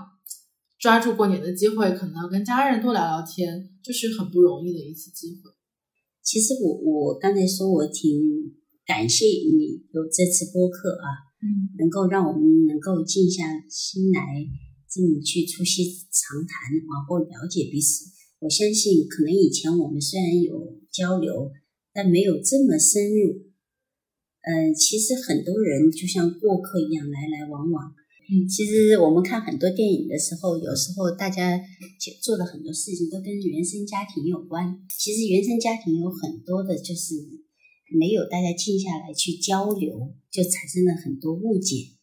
抓住过年的机会，可能要跟家人多聊聊天，就是很不容易的一次机会。其实我我刚才说我挺感谢你有这次播客啊，嗯，能够让我们能够静下心来这么去促膝长谈，然后了解彼此。我相信可能以前我们虽然有交流，但没有这么深入。嗯，其实很多人就像过客一样来来往往。嗯，其实我们看很多电影的时候，有时候大家做的很多事情都跟原生家庭有关。其实原生家庭有很多的，就是没有大家静下来去交流，就产生了很多误解。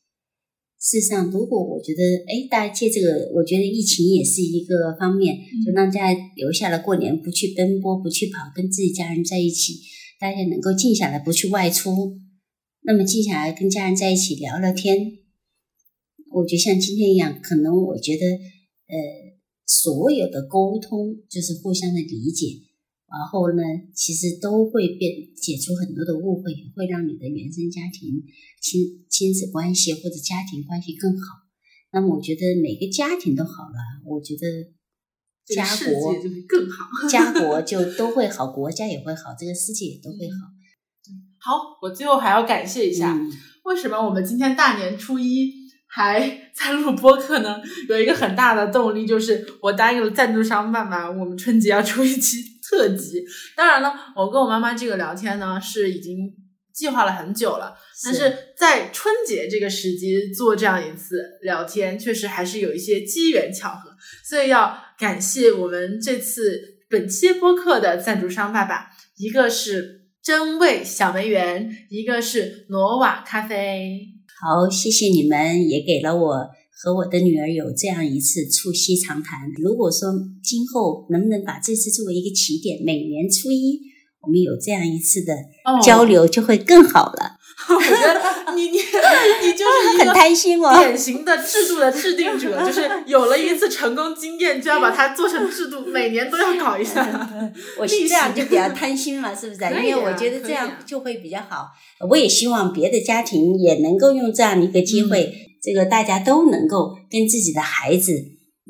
事实上，如果我觉得，哎，大家借这个，我觉得疫情也是一个方面，就让大家留下了过年，不去奔波，不去跑，跟自己家人在一起，大家能够静下来，不去外出，那么静下来跟家人在一起聊聊天。我觉得像今天一样，可能我觉得，呃，所有的沟通就是互相的理解，然后呢，其实都会变解除很多的误会，会让你的原生家庭亲亲子关系或者家庭关系更好。那么，我觉得每个家庭都好了，我觉得家国就会更好，家国就都会好，国家也会好，这个世界也都会好。好，我最后还要感谢一下，嗯为什么我们今天大年初一还在录播客呢？有一个很大的动力就是我答应了赞助商爸爸，我们春节要出一期特辑。当然了，我跟我妈妈这个聊天呢是已经计划了很久了，但是在春节这个时机做这样一次聊天，确实还是有一些机缘巧合，所以要感谢我们这次本期播客的赞助商爸爸，一个是真味小梅园，一个是挪瓦咖啡。好，谢谢你们，也给了我和我的女儿有这样一次促膝长谈。如果说今后能不能把这次作为一个起点，每年初一我们有这样一次的哦交流，就会更好了。我觉得你你你就是一 很贪心哦。典型的制度的制定者，就是有了一次成功经验，就要把它做成制度，每年都要搞一下。我这样就比较贪心嘛，是不是？啊因为我觉得这样就会比较好。我也希望别的家庭也能够用这样的一个机会，嗯这个大家都能够跟自己的孩子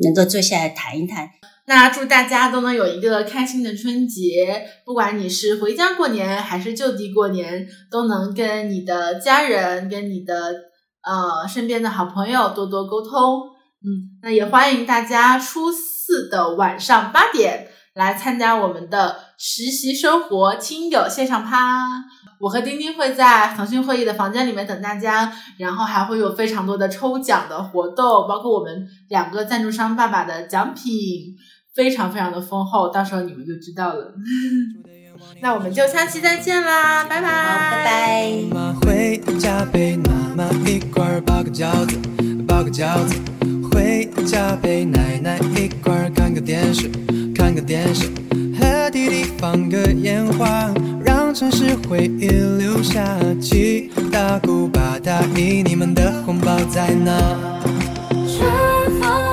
能够坐下来谈一谈。那祝大家都能有一个开心的春节，不管你是回家过年还是就地过年，都能跟你的家人、跟你的呃身边的好朋友多多沟通。嗯，那也欢迎大家初四的晚上八点来参加我们的实习生活亲友线上趴。我和丁丁会在腾讯会议的房间里面等大家，然后还会有非常多的抽奖的活动，包括我们两个赞助商爸爸的奖品，非常非常的丰厚，到时候你们就知道了。那我们就下期再见啦，拜拜，好，拜拜。妈回家陪妈妈一块儿包个饺子，包个饺子。回家陪奶奶一块儿看个电视，看个电视。和弟弟放个烟花，让城市回忆留下。七大姑八大姨，你们的红包在哪？春风